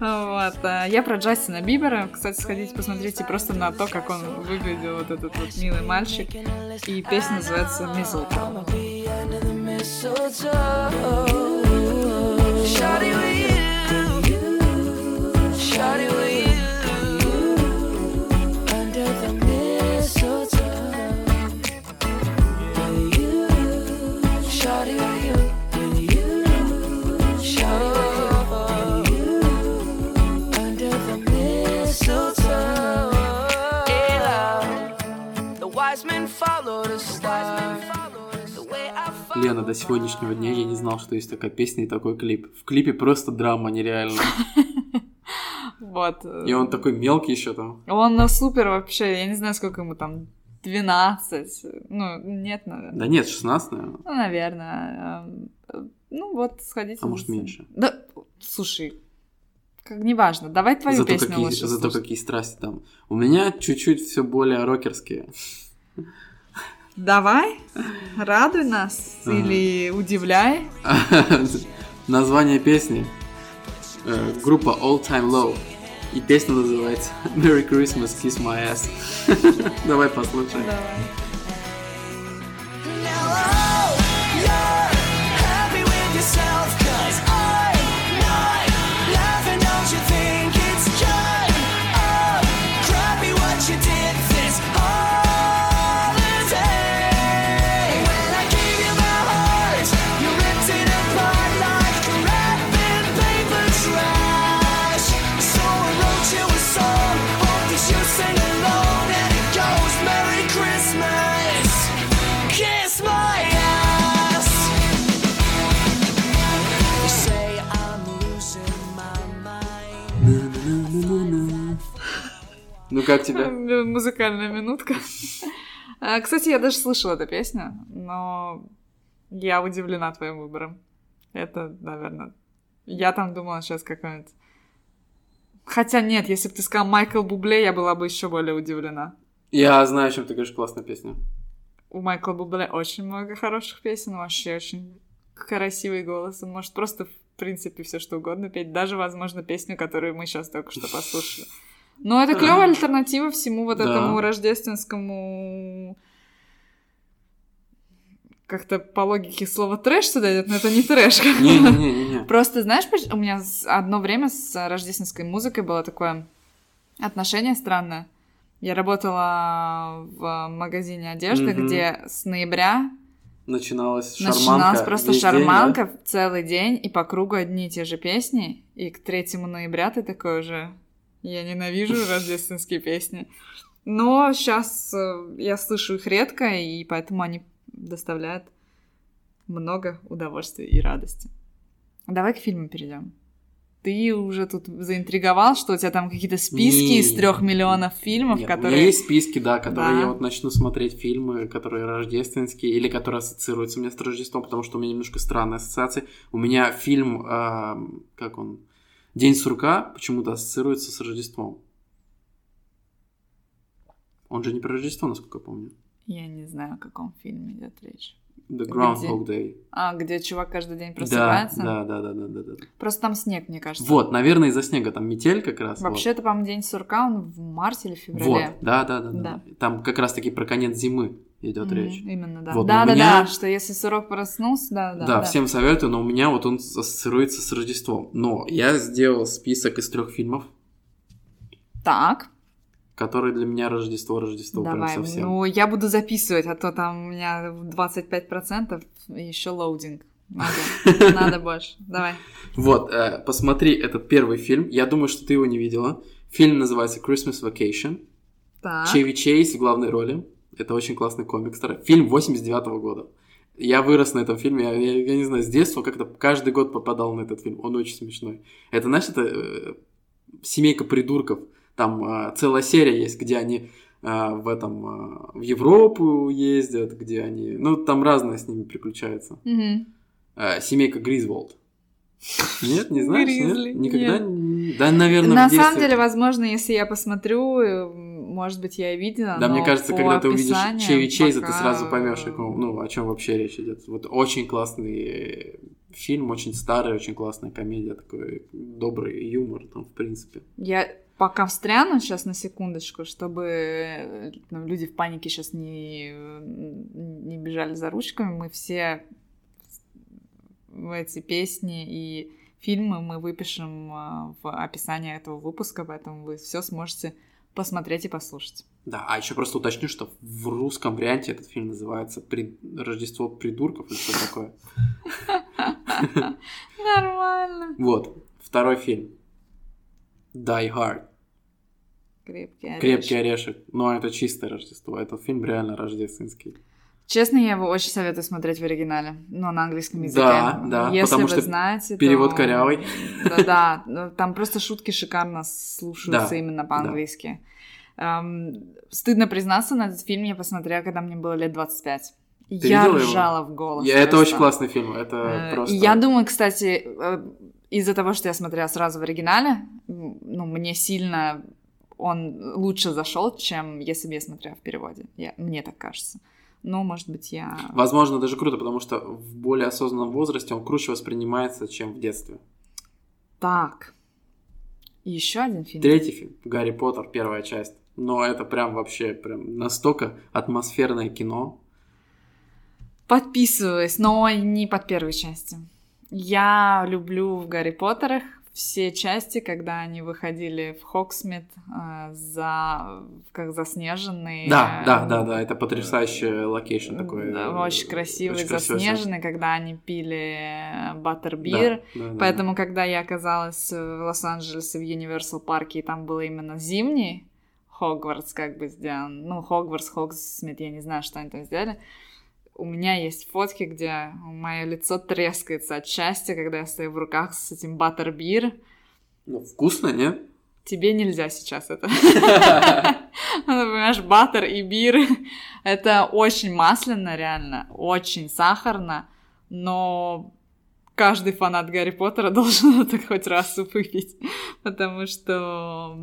Вот. а Я про Джастина Бибера. Кстати, сходите, посмотрите просто на то, как он выглядел, вот этот вот милый мальчик. И песня называется mistletoe. Shawty with I follow Лена, до сегодняшнего дня я не знал, что есть такая песня и такой клип. В клипе просто драма нереально. [LAUGHS] Вот. И он такой мелкий еще там. Он ну, супер вообще. Я не знаю, сколько ему там. 12. Ну, нет, наверное. Да нет, 16, наверное. Ну, наверное. Эм, Ну, вот, сходите. А может, меньше. Да, слушай, как неважно. Давай твою Зато песню какие, лучше зато слушать. какие страсти там. У меня чуть-чуть все более рокерские. Давай, радуй нас Ага. или удивляй. [LAUGHS] Название песни. э, Группа All Time Low. И песня называется Merry Christmas, Kiss My Ass. [LAUGHS] Давай послушаем. Давай. Ну как тебе? [LAUGHS] Музыкальная минутка. А, Кстати, я даже слышала эту песню, но я удивлена твоим выбором. Это, наверное... Я там думала сейчас какой-нибудь... Хотя нет, если бы ты сказал Майкл Бубле, я была бы еще более удивлена. Я знаю, о чем ты говоришь, классная песня. У Майкла Бубле очень много хороших песен, вообще очень красивый голос. Он может просто, в принципе, все что угодно петь, даже, возможно, песню, которую мы сейчас только что послушали. Но это клевая альтернатива всему вот Да. этому рождественскому как-то по логике слова трэш сюда идет, но это не трэш. Не-не-не-не. [LAUGHS] Просто знаешь, у меня одно время с рождественской музыкой было такое отношение странное. Я работала в магазине одежды, Мгм. где с ноября Начиналась шарманка. начиналась просто весь день, шарманка целый день, и по кругу одни и те же песни. И к 3 ноября ты такой уже... Я ненавижу рождественские песни. Но сейчас я слышу их редко, и поэтому они доставляют много удовольствия и радости. Давай к фильму перейдем. Ты уже тут заинтриговал, что у тебя там какие-то списки Не. из трех миллионов фильмов, Нет, У которые... меня есть списки, да, которые Да. я вот начну смотреть фильмы, которые рождественские или которые ассоциируются мне с Рождеством, потому что у меня немножко странные ассоциации. У меня фильм, а, как он, День сурка почему-то ассоциируется с Рождеством. Он же не про Рождество, насколько я помню. Я не знаю, о каком фильме идет речь. The Groundhog Day. А, где чувак каждый день просыпается? да, да, да, да, да, да. Просто там снег, мне кажется. Вот, наверное, из-за снега там метель как раз. вот. Вообще, это, по-моему, день сурка, он в марте или в Вот, феврале. да, да, да, да, Да. Там как раз таки про конец зимы идет Мгм, речь. Именно, да. Вот, да, да, меня- да, что если сурок проснулся, да, да. Да, всем советую, но у меня вот он ассоциируется с Рождеством. Но я сделал список из трех фильмов. Так, который для меня Рождество, Рождество прям Давай, совсем. ну я буду записывать, а то там у меня 25% и еще loading. Надо, [LAUGHS] надо больше. Давай. Вот, э, посмотри этот первый фильм. Я думаю, что ты его не видела. Фильм называется Christmas Vacation. Так. Чеви Чейз в главной роли. Это очень классный комик. старый. Фильм 89 года. Я вырос на этом фильме, я, я- я не знаю, с детства как-то каждый год попадал на этот фильм. Он очень смешной. Это, знаешь, это э, семейка придурков. Там э, целая серия есть, где они э, в этом э, в Европу ездят, где они. Ну, там разное с ними приключается. Мгм. Э, семейка Гризволд. Нет, не знаешь? нет? Никогда? нет. не- Да, наверное, На самом деле, возможно, если я посмотрю, э, может быть, я и видела. Да, мне кажется, когда ты увидишь Чеви Чейза, ты пока- сразу поймешь, ну, о чем вообще речь идет. Вот очень классный фильм, очень старый, очень классная комедия, такой добрый юмор там, в принципе. Я пока встряну сейчас на секундочку, чтобы ну, люди в панике сейчас не, не бежали за ручками. Мы все эти песни и фильмы мы выпишем э, в описании этого выпуска, поэтому вы все сможете посмотреть и послушать. Да, а еще просто уточню, что в русском варианте этот фильм называется «При- «Рождество придурков» или что такое. Нормально. Вот, второй фильм. Die Hard. Крепкий орешек. Крепкий орешек. Но это чистое Рождество. Этот фильм реально рождественский. Честно, я его очень советую смотреть в оригинале, но на английском языке. Да, да, Если потому вы что знаете, перевод то- корявый. Да, да, там просто шутки шикарно слушаются Да, именно да. по-английски. Эм, стыдно признаться, на этот фильм я посмотрела, когда мне было лет 25. Ты я видела его? ржала в голос. Я- это очень классный фильм. Это Э, просто... Я думаю, кстати, э, из-за того, что я смотрела сразу в оригинале, ну, мне сильно он лучше зашел, чем если бы я смотрела в переводе. Я, мне так кажется. Ну, может быть, я... Возможно, даже круто, потому что в более осознанном возрасте он круче воспринимается, чем в детстве. Так. Еще один фильм. Третий фильм «Гарри Поттер», первая часть. Но это прям вообще прям настолько атмосферное кино. Подписываюсь, но не под первой частью. Я люблю в Гарри Поттерах все части, когда они выходили в Хогсмид э, за как заснеженный. Да, э, да, да, да, это потрясающий location такой. да, э, очень красивый, очень красивый заснеженный, когда они пили снег. баттербир. Да, да, да, Поэтому, когда я оказалась в Лос-Анджелесе в Universal парке, и там было именно зимний Хогвартс как бы сделан, ну, Хогвартс, Хогсмит, я не знаю, что они там сделали, у меня есть фотки, где мое лицо трескается от счастья, когда я стою в руках с этим баттербир. Ну, вкусно, не? Тебе нельзя сейчас это. [LAUGHS] [LAUGHS] Ну, Понимаешь, баттер и бир. Это очень масляно, реально, очень сахарно, но каждый фанат Гарри Поттера [LAUGHS] должен это хоть раз выпить, потому что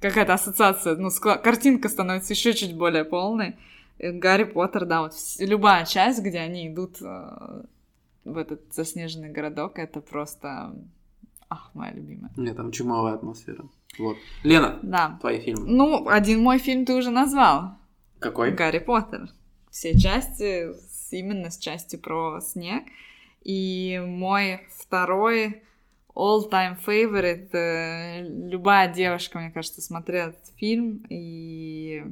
какая-то ассоциация, ну, картинка становится еще чуть более полной. Гарри Поттер, да, вот любая часть, где они идут э, в этот заснеженный городок, это просто, ах, моя любимая. Нет, там чумовая атмосфера. Вот. Лена, Да. твои фильмы. Ну, один мой фильм ты уже назвал. Какой? Гарри Поттер. Все части, именно с частью про снег. И мой второй all-time favorite. э, Любая девушка, мне кажется, смотрела этот фильм и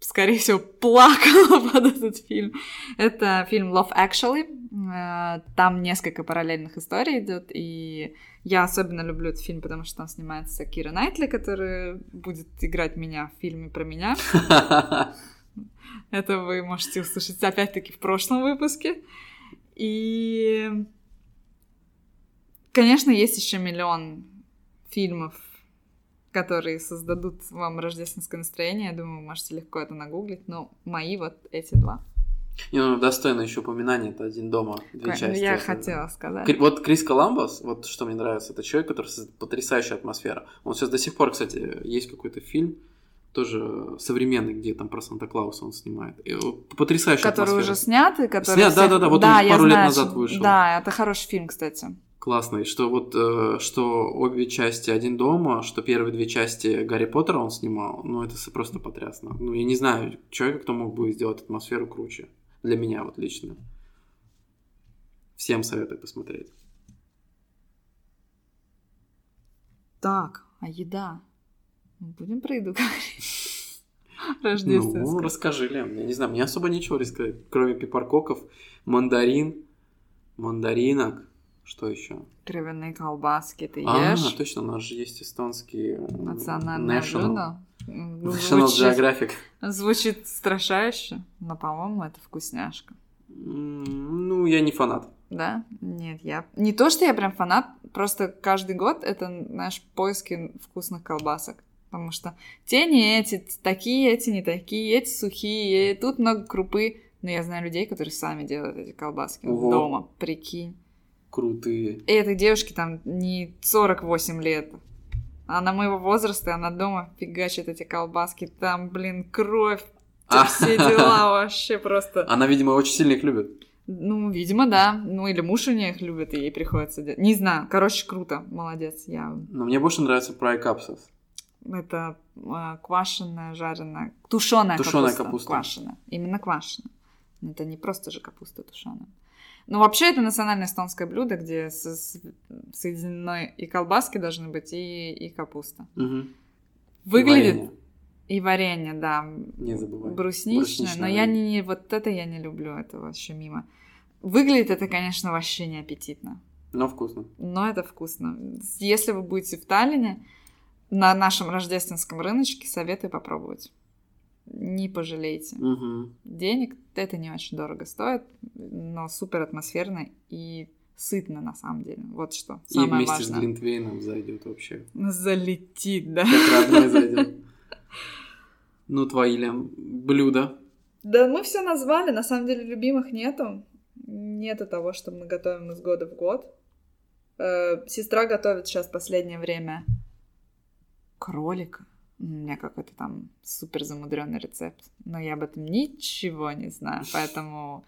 скорее всего, плакала [LAUGHS] под этот фильм. Это фильм Love Actually. Э, Там несколько параллельных историй идет, и я особенно люблю этот фильм, потому что там снимается Кира Найтли, которая будет играть меня в фильме про меня. [LAUGHS] Это вы можете услышать опять-таки в прошлом выпуске. И, конечно, есть еще миллион фильмов, которые создадут вам рождественское настроение. Я думаю, вы можете легко это нагуглить. Но мои вот эти два. Не, ну, достойно еще упоминания, это «Один дома», две Ну, части. Я Это- хотела сказать. Кри- Вот Крис Коламбус, вот что мне нравится, это человек, который создает потрясающую атмосферу. Он сейчас до сих пор, кстати, есть какой-то фильм, тоже современный, где там про Санта-Клауса он снимает. И, потрясающая Который атмосфера. уже снят и который... Снят, всех- да-да-да, вот он я пару лет знаю, назад что- вышел. Да, это хороший фильм, кстати. Классный, что вот, э, что обе части «Один дома», что первые две части Гарри Поттера он снимал, ну, это просто потрясно. Ну, я не знаю человека, кто мог бы сделать атмосферу круче. Для меня вот лично. Всем советую посмотреть. Так, а еда? Будем про еду [LAUGHS] говорить. [LAUGHS] Ну, расскажи, Лен. Я не знаю, мне особо нечего рассказать, кроме пепаркоков, мандарин, мандаринок. Что еще? Кровяные колбаски ты А, ешь? точно, у нас же есть эстонский Национальное National, блюдо. М, National Звучит, Geographic. звучит страшающе, но, по-моему, это вкусняшка. Ну, я не фанат. Да? Нет, я... Не то, что я прям фанат, просто каждый год это, знаешь, поиски вкусных колбасок. Потому что те не эти, такие, эти не такие, эти сухие, тут много крупы. Но я знаю людей, которые сами делают эти колбаски Ого. дома, прикинь. Крутые. И этой девушке там не 48 лет. Она моего возраста, она дома фигачит эти колбаски. Там, блин, кровь, [LAUGHS] все дела вообще просто. Она, видимо, очень сильно их любит. Ну, видимо, да. Ну, или муж у нее их любит, и ей приходится делать. Не знаю. Короче, круто. Молодец. Я... Но мне больше нравится Pride Capsules. Это э, квашеная, жареная, тушеная Тушеная капуста. капуста. Квашеная. Именно квашеная. Это не просто же капуста тушеная. Ну, вообще, это национальное эстонское блюдо, где с- с- соединены и колбаски должны быть, и, и капуста. Мгм. Выглядит... Варенье. И варенье, да. Не забывай. Брусничное, Брусничное но я не, не- вот это я не люблю, это вообще мимо. Выглядит это, конечно, вообще не аппетитно, Но вкусно. но это вкусно. Если вы будете в Таллине, на нашем рождественском рыночке советую попробовать. Не пожалеете. Мгм. Денег это не очень дорого стоит, но супер атмосферно и сытно на самом деле. Вот что И самое вместе с важное. Глинтвейном зайдет вообще. Залетит, да. Как родной [LAUGHS] зайдет. Ну, твои, Лен, блюда. Да, мы все назвали, на самом деле любимых нету. Нету того, что мы готовим из года в год. Э, Сестра готовит сейчас последнее время кролика. У меня какой-то там супер замудренный рецепт. Но я об этом ничего не знаю, поэтому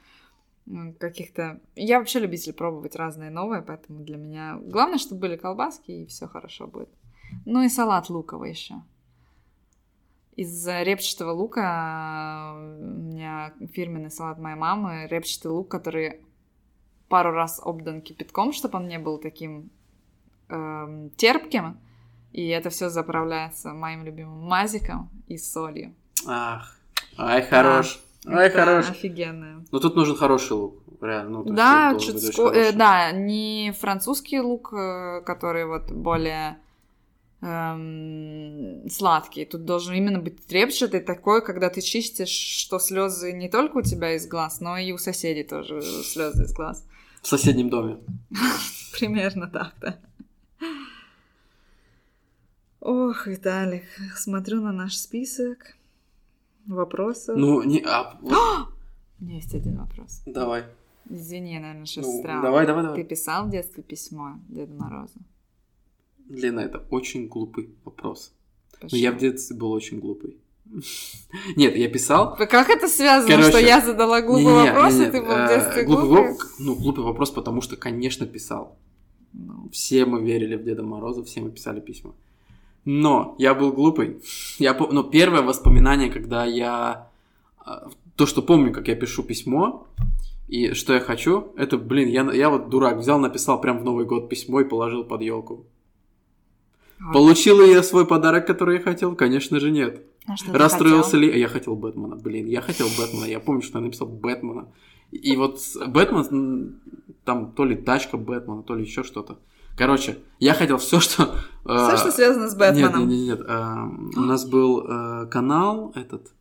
каких-то... Я вообще любитель пробовать разные новые, поэтому для меня... Главное, чтобы были колбаски, и все хорошо будет. Ну и салат луковый еще. Из репчатого лука э, у меня фирменный салат моей мамы. Репчатый лук, который пару раз обдан кипятком, чтобы он не был таким эм, терпким. И это все заправляется моим любимым мазиком и солью. Ах, ай, хорош. Ай, Это хорош. офигенно. Но тут нужен хороший лук. Реально. Ну, Да, он должен чуть быть очень ско- э, да, не французский лук, э, который вот более эм, сладкий. Тут должен именно быть репчатый, такой, когда ты чистишь, что слезы не только у тебя из глаз, но и у соседей тоже слезы из глаз. В соседнем доме. [LAUGHS] Примерно так, да. Ох, Виталик, смотрю на наш список вопросов. Ну, не... а, [GASPS] У меня есть один вопрос. давай. Извини, я, наверное, сейчас Ну, странно. давай, давай, Ты давай. писал в детстве письмо Деду Морозу? Лена, это очень глупый вопрос. Но Почему? я в детстве был очень глупый. [LAUGHS] Нет, я писал. Как это связано, Короче, что я задала глупый Не-не-не, вопрос, и не-не, ты был в э, детстве глупый глупый? Ну, глупый вопрос, потому что, конечно, писал. Ну, Все мы верили в Деда Мороза, все мы писали письма. Но я был глупый. Я, но первое воспоминание, когда я... а, То, что помню, как я пишу письмо, и что я хочу, это, блин, я, я вот дурак, взял, написал прям в Новый год письмо и положил под елку. вот. Получил ли я свой подарок, который я хотел? Конечно же нет. А что Расстроился ли? Я хотел Бэтмена, блин, я хотел Бэтмена. Я помню, что я написал Бэтмена. И вот Бэтмен, там то ли тачка Бэтмена, то ли еще что-то. Короче, я хотел все, что... э, Все, что связано с Нет, Бэтменом. нет, нет, нет. э, У нас был э, канал этот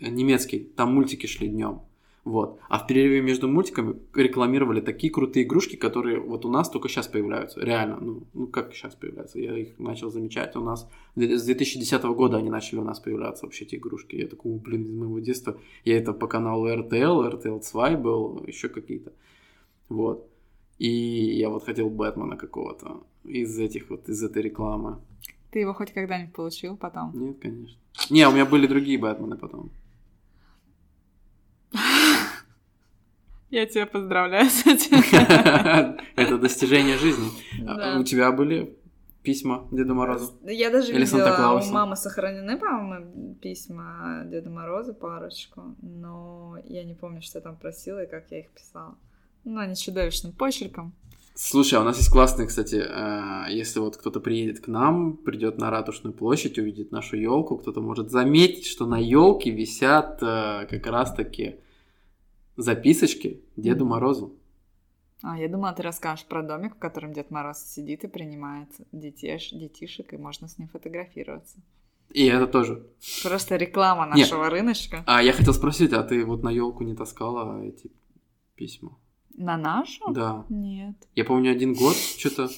немецкий, там мультики шли днем. Вот. А в перерыве между мультиками рекламировали такие крутые игрушки, которые вот у нас только сейчас появляются. Реально. Ну, ну как сейчас появляются? Я их начал замечать. У нас с 2010 года они начали у нас появляться вообще эти игрушки. Я такой, «О, блин, из моего детства. Я это по каналу RTL, RTL 2 был, еще какие-то. Вот. И я вот хотел Бэтмена какого-то из этих вот, из этой рекламы. Ты его хоть когда-нибудь получил потом? Нет, конечно. Не, у меня были другие Бэтмены потом. [LAUGHS] Я тебя поздравляю с этим. [LAUGHS] Это достижение жизни. А Да. У тебя были письма Деду Морозу? Я даже Или видела, у мамы сохранены, по-моему, письма Деда Мороза парочку, но я не помню, что я там просила и как я их писала. Ну, они чудовищным почерком. Слушай, а у нас есть классный, кстати, э, если вот кто-то приедет к нам, придет на Ратушную площадь, увидит нашу елку, кто-то может заметить, что на елке висят э, как раз-таки записочки Деду. Морозу. А, я думала, ты расскажешь про домик, в котором Дед Мороз сидит и принимает детеш, детишек, и можно с ним фотографироваться. И это тоже. Просто реклама Нет. нашего рыночка. А я хотел спросить, а ты вот на елку не таскала эти письма? На нашу? Да. Нет. Я помню один год, что-то...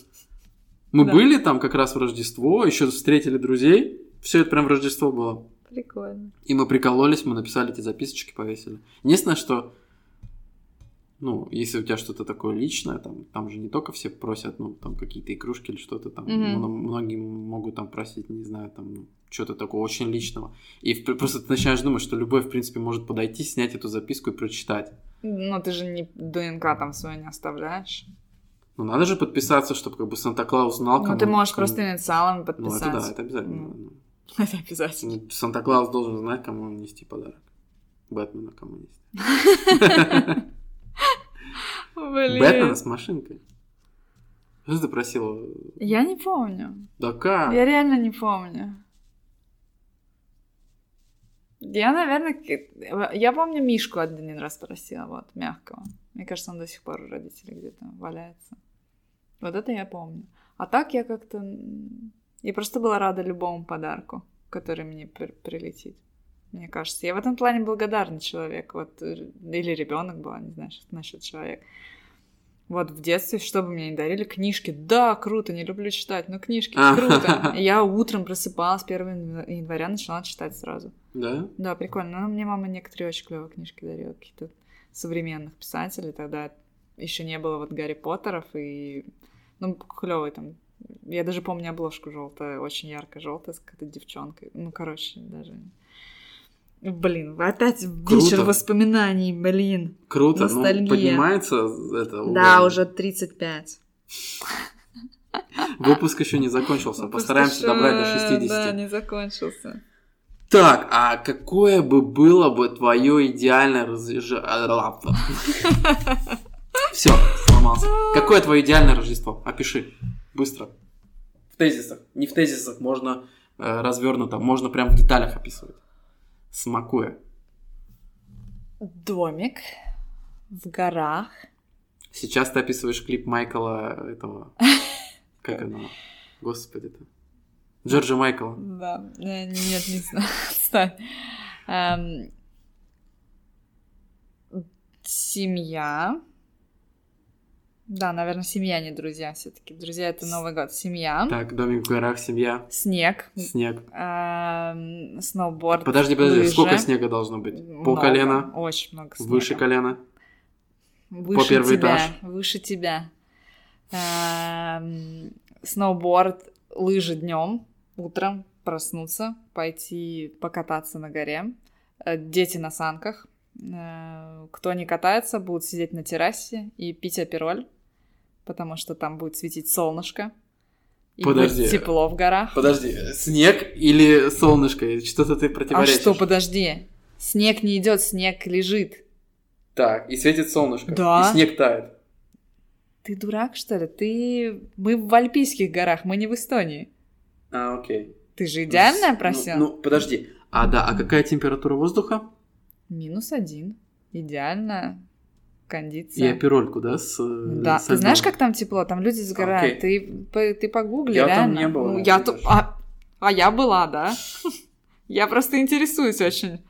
Мы Да. были там как раз в Рождество, еще встретили друзей. Все это прям в Рождество было. Прикольно. И мы прикололись, мы написали эти записочки, повесили. Единственное, что, ну, если у тебя что-то такое личное, там, там же не только все просят, ну, там, какие-то игрушки или что-то там. Мно- Многие могут там просить, не знаю, там, ну, что-то такого очень личного. И в- просто ты начинаешь думать, что любой, в принципе, может подойти, снять эту записку и прочитать. Ну, ты же не ДНК там свою не оставляешь. Ну, надо же подписаться, чтобы как бы Санта-Клаус знал, Ну, кому- ты можешь кому- просто инициалами Ну, подписать. это да, это обязательно. Ну. Ну, [LAUGHS] Это обязательно. Ну, Санта-Клаус должен знать, кому нести подарок. Бэтмена кому нести. [LAUGHS] Блин. Бэтмена с машинкой. Что ты просила? Я не помню. Да как? Я реально не помню. Я, наверное, ки- я помню Мишку один раз просила, вот, мягкого. Мне кажется, он до сих пор у родителей где-то валяется. Вот это я помню. А так я как-то... Я просто была рада любому подарку, который мне при- прилетит. Мне кажется, я в этом плане благодарный человек. Вот, э, или ребенок была, не знаю, насчет человека. Вот в детстве, что бы мне ни дарили, книжки. Да, круто, не люблю читать, но книжки круто. И [LAUGHS] Я утром просыпалась 1 января, начала читать сразу. Да? Да, прикольно. Но мне мама некоторые очень клевые книжки дарила, какие-то современных писателей. Тогда еще не было вот Гарри Поттеров и... Ну, клевый там. Я даже помню обложку желтая, очень ярко-желтая, с какой-то девчонкой. Ну, короче, даже... Блин, опять вечер Круто. воспоминаний, блин. Круто. Ностальгия. Ну, поднимается это Да, уровень. уже 35. [LAUGHS] Выпуск еще не закончился. Постараемся Просто добрать до что, 60. Да, не закончился. Так, а какое бы было бы твое идеальное Рождество? [LAUGHS] Все, сломался. Какое твое идеальное Рождество? Опиши. Быстро. В тезисах. Не в тезисах, можно э, развернуто, можно прям в деталях описывать. Смакуя. Домик в горах. Сейчас ты описываешь клип Майкла этого... [LAUGHS] Как оно? Господи-то. Джорджа Майкла. Да, нет, не знаю. [LAUGHS] Эм, Семья. Да, наверное, семья, не друзья все-таки. Друзья это Новый год. Семья. Так, домик в горах, семья, Снег. снег. эм, Сноуборд. Подожди, подожди, лыжи. сколько снега должно быть? По колено? Очень много снега. Выше колена? Выше первый тебя, этаж. Выше тебя. Эм, Сноуборд, лыжи днем, утром проснуться, пойти покататься на горе. Э, Дети на санках. Э, Кто не катается, будут сидеть на террасе и пить апероль, потому что там будет светить солнышко. И Подожди. тепло в горах. Подожди, снег или солнышко? Что-то ты А противоречишь. что, подожди. Снег не идет, снег лежит. Так, и светит солнышко. Да. И снег тает. Ты дурак, что ли? Ты... Мы в Альпийских горах, мы не в Эстонии. А, окей. Ты же идеальная Ну, просил? Ну, подожди. А, да, а какая температура воздуха? Минус один. Идеальная И кондиция. аперольку, да? С, э, Да, со ты знаешь, как там тепло? Там люди сгорают. Ты, по- ты погугли, Я там реально. не был, Ну, я ту- а, а я была, да? [LAUGHS] Я просто интересуюсь очень.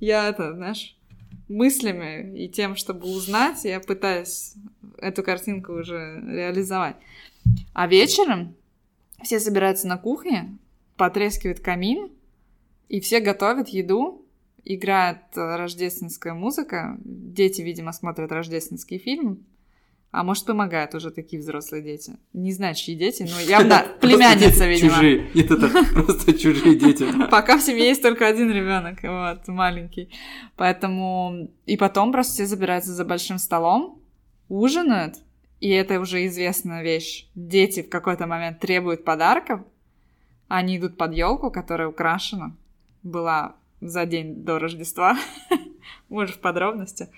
Я это, знаешь, мыслями и тем, чтобы узнать, я пытаюсь эту картинку уже реализовать. А вечером все собираются на кухне, потрескивает камин, и все готовят еду, играет э, рождественская музыка, дети, видимо, смотрят рождественский фильм, а может, помогают уже такие взрослые дети. Не знаю, чьи дети, но [LAUGHS] явно племянница, видимо. Чужие. Нет, это просто чужие дети. [LAUGHS] Пока в семье есть только один ребенок, вот, маленький. Поэтому... И потом просто все забираются за большим столом, ужинают, и это уже известная вещь. Дети в какой-то момент требуют подарков, они идут под елку, которая украшена, была за день до Рождества, [LAUGHS] уже в подробностях.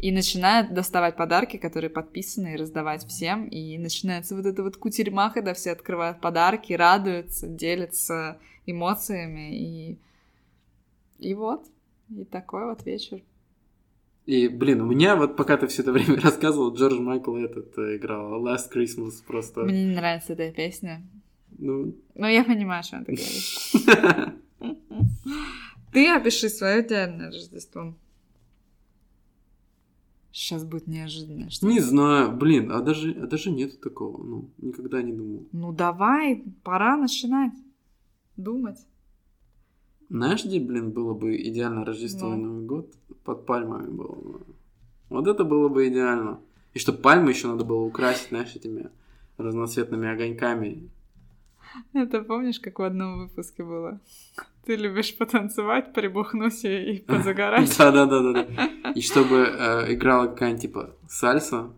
И начинают доставать подарки, которые подписаны, и раздавать всем. И начинается вот эта вот кутерьма, когда все открывают подарки, радуются, делятся эмоциями. И, и вот. И такой вот вечер. И, блин, у меня вот пока ты все это время [LAUGHS] рассказывал, Джордж Майкл этот э, играл Last Christmas просто. Мне не нравится эта песня. Ну, Но я понимаю, что ты говоришь. [LAUGHS] Ты опиши свое идеальное Рождество. Сейчас будет неожиданно. что- не знаю, блин, а даже, а даже нету такого, ну, никогда не думал. Ну давай, пора начинать думать. Знаешь, где, блин, было бы идеально Рождество и Ну. Новый год? Под пальмами было бы. Вот это было бы идеально. И чтобы пальмы еще надо было украсить, знаешь, этими разноцветными огоньками. [LAUGHS] Это помнишь, как в одном выпуске было? Ты любишь потанцевать, прибухнуть и, [LAUGHS] позагорать. Да, да, да, да, да. И чтобы э, играла какая-нибудь типа сальса,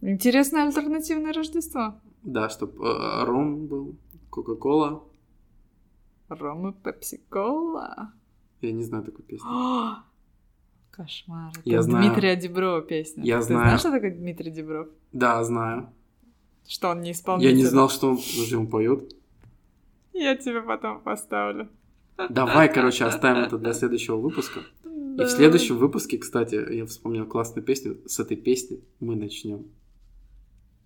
Интересное альтернативное Рождество. да, чтобы ром был, Кока-Кола. Ром и Пепси-Кола. Я не знаю такой песни. О, [GASPS] Кошмар. Это Я знаю. Дмитрия Диброва песня. Я Ты знаю. знаешь, что такое Дмитрий Дибров? Да, знаю. Что он не исполнитель? Я не знал, что он, подожди, он поет. Я тебе потом поставлю. Давай, короче, оставим это для следующего выпуска. И в следующем выпуске, кстати, я вспомнил классную песню. С этой песни мы начнем.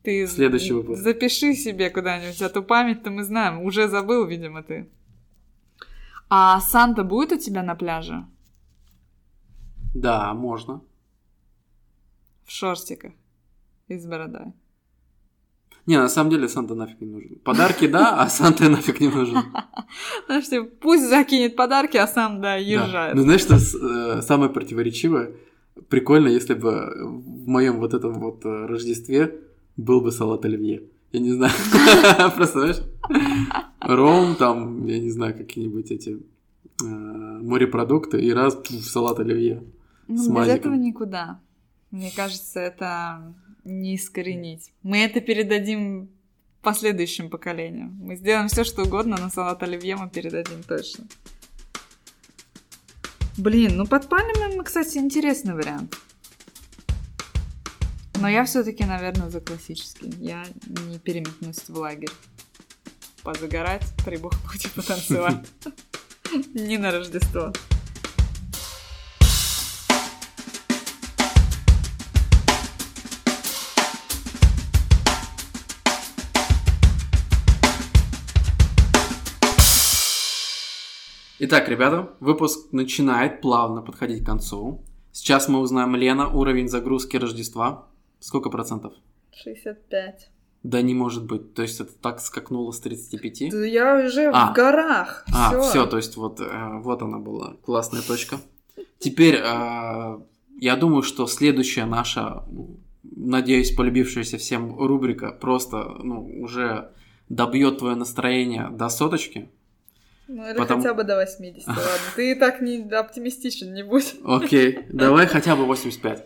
Ты Следующий выпуск. запиши себе куда-нибудь, а то память-то мы знаем. Уже забыл, видимо, ты. А Санта будет у тебя на пляже? Да, можно. В шортиках и с бородой. Не, на самом деле Санта нафиг не нужен. Подарки да, а Санта нафиг не нужен. Знаешь, ты пусть закинет подарки, а сам, да, езжает. Ну знаешь, что э, самое противоречивое? Прикольно, если бы в моем вот этом вот э, Рождестве был бы салат оливье. Я не знаю. [LAUGHS] Просто, знаешь, ром, там, я не знаю, какие-нибудь эти э, морепродукты, и раз пф, салат оливье. Ну, без этого никуда. Мне кажется, это не искоренить. Мы это передадим последующим поколениям. Мы сделаем все, что угодно, но салат оливье мы передадим точно. Блин, ну под пальмами, кстати, интересный вариант. Но я все-таки, наверное, за классический. Я не переметнусь в лагерь. Позагорать, прибухнуть и потанцевать. [LAUGHS] Не на Рождество. Итак, ребята, выпуск начинает плавно подходить к концу. Сейчас мы узнаем, Лена, уровень загрузки Рождества. Сколько процентов? 65. Да не может быть. То есть это так скакнуло с 35? Да я уже А. в горах. А, Всё. все, то есть вот, э, вот она была, классная точка. Теперь э, я думаю, что следующая наша, ну, надеюсь, полюбившаяся всем рубрика просто ну, уже добьет твое настроение до соточки. Ну или Потому- хотя бы до 80, ладно. Ты так не оптимистичен, не будь. Окей, давай хотя бы 85.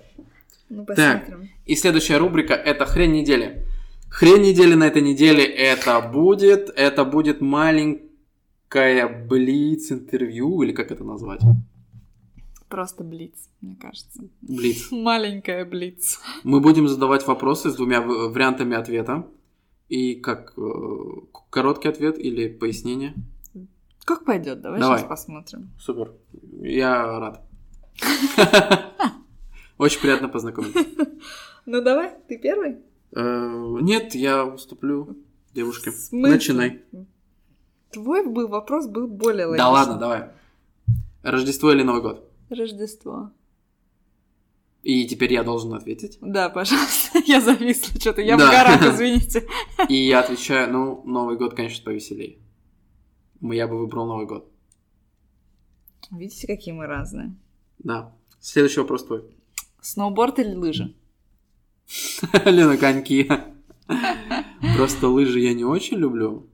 Ну, Так. посмотрим. И следующая рубрика это хрень недели. Хрень недели на этой неделе это будет, это будет маленькая блиц интервью или как это назвать? Просто блиц, мне кажется. Блиц. [LAUGHS] Маленькая блиц. Мы будем задавать вопросы с двумя вариантами ответа. И как э, короткий ответ или пояснение. Как пойдет? Давай, Давай. сейчас посмотрим. Супер. Я рад. [LAUGHS] Очень приятно познакомиться. Ну давай, ты первый. Э, Нет, я уступлю девушке. Начинай. Твой был вопрос был более логичный. Да ладно, давай. Рождество или Новый год? Рождество. И теперь я должен ответить. Да, пожалуйста. [LAUGHS] Я зависла что-то. Я Да. в горах, [LAUGHS] извините. И я отвечаю, ну, Новый год, конечно, повеселее. Я бы выбрал Новый год. Видите, какие мы разные. Да. Следующий вопрос твой. Сноуборд или лыжи? [LAUGHS] Лена, коньки. Просто лыжи я не очень люблю.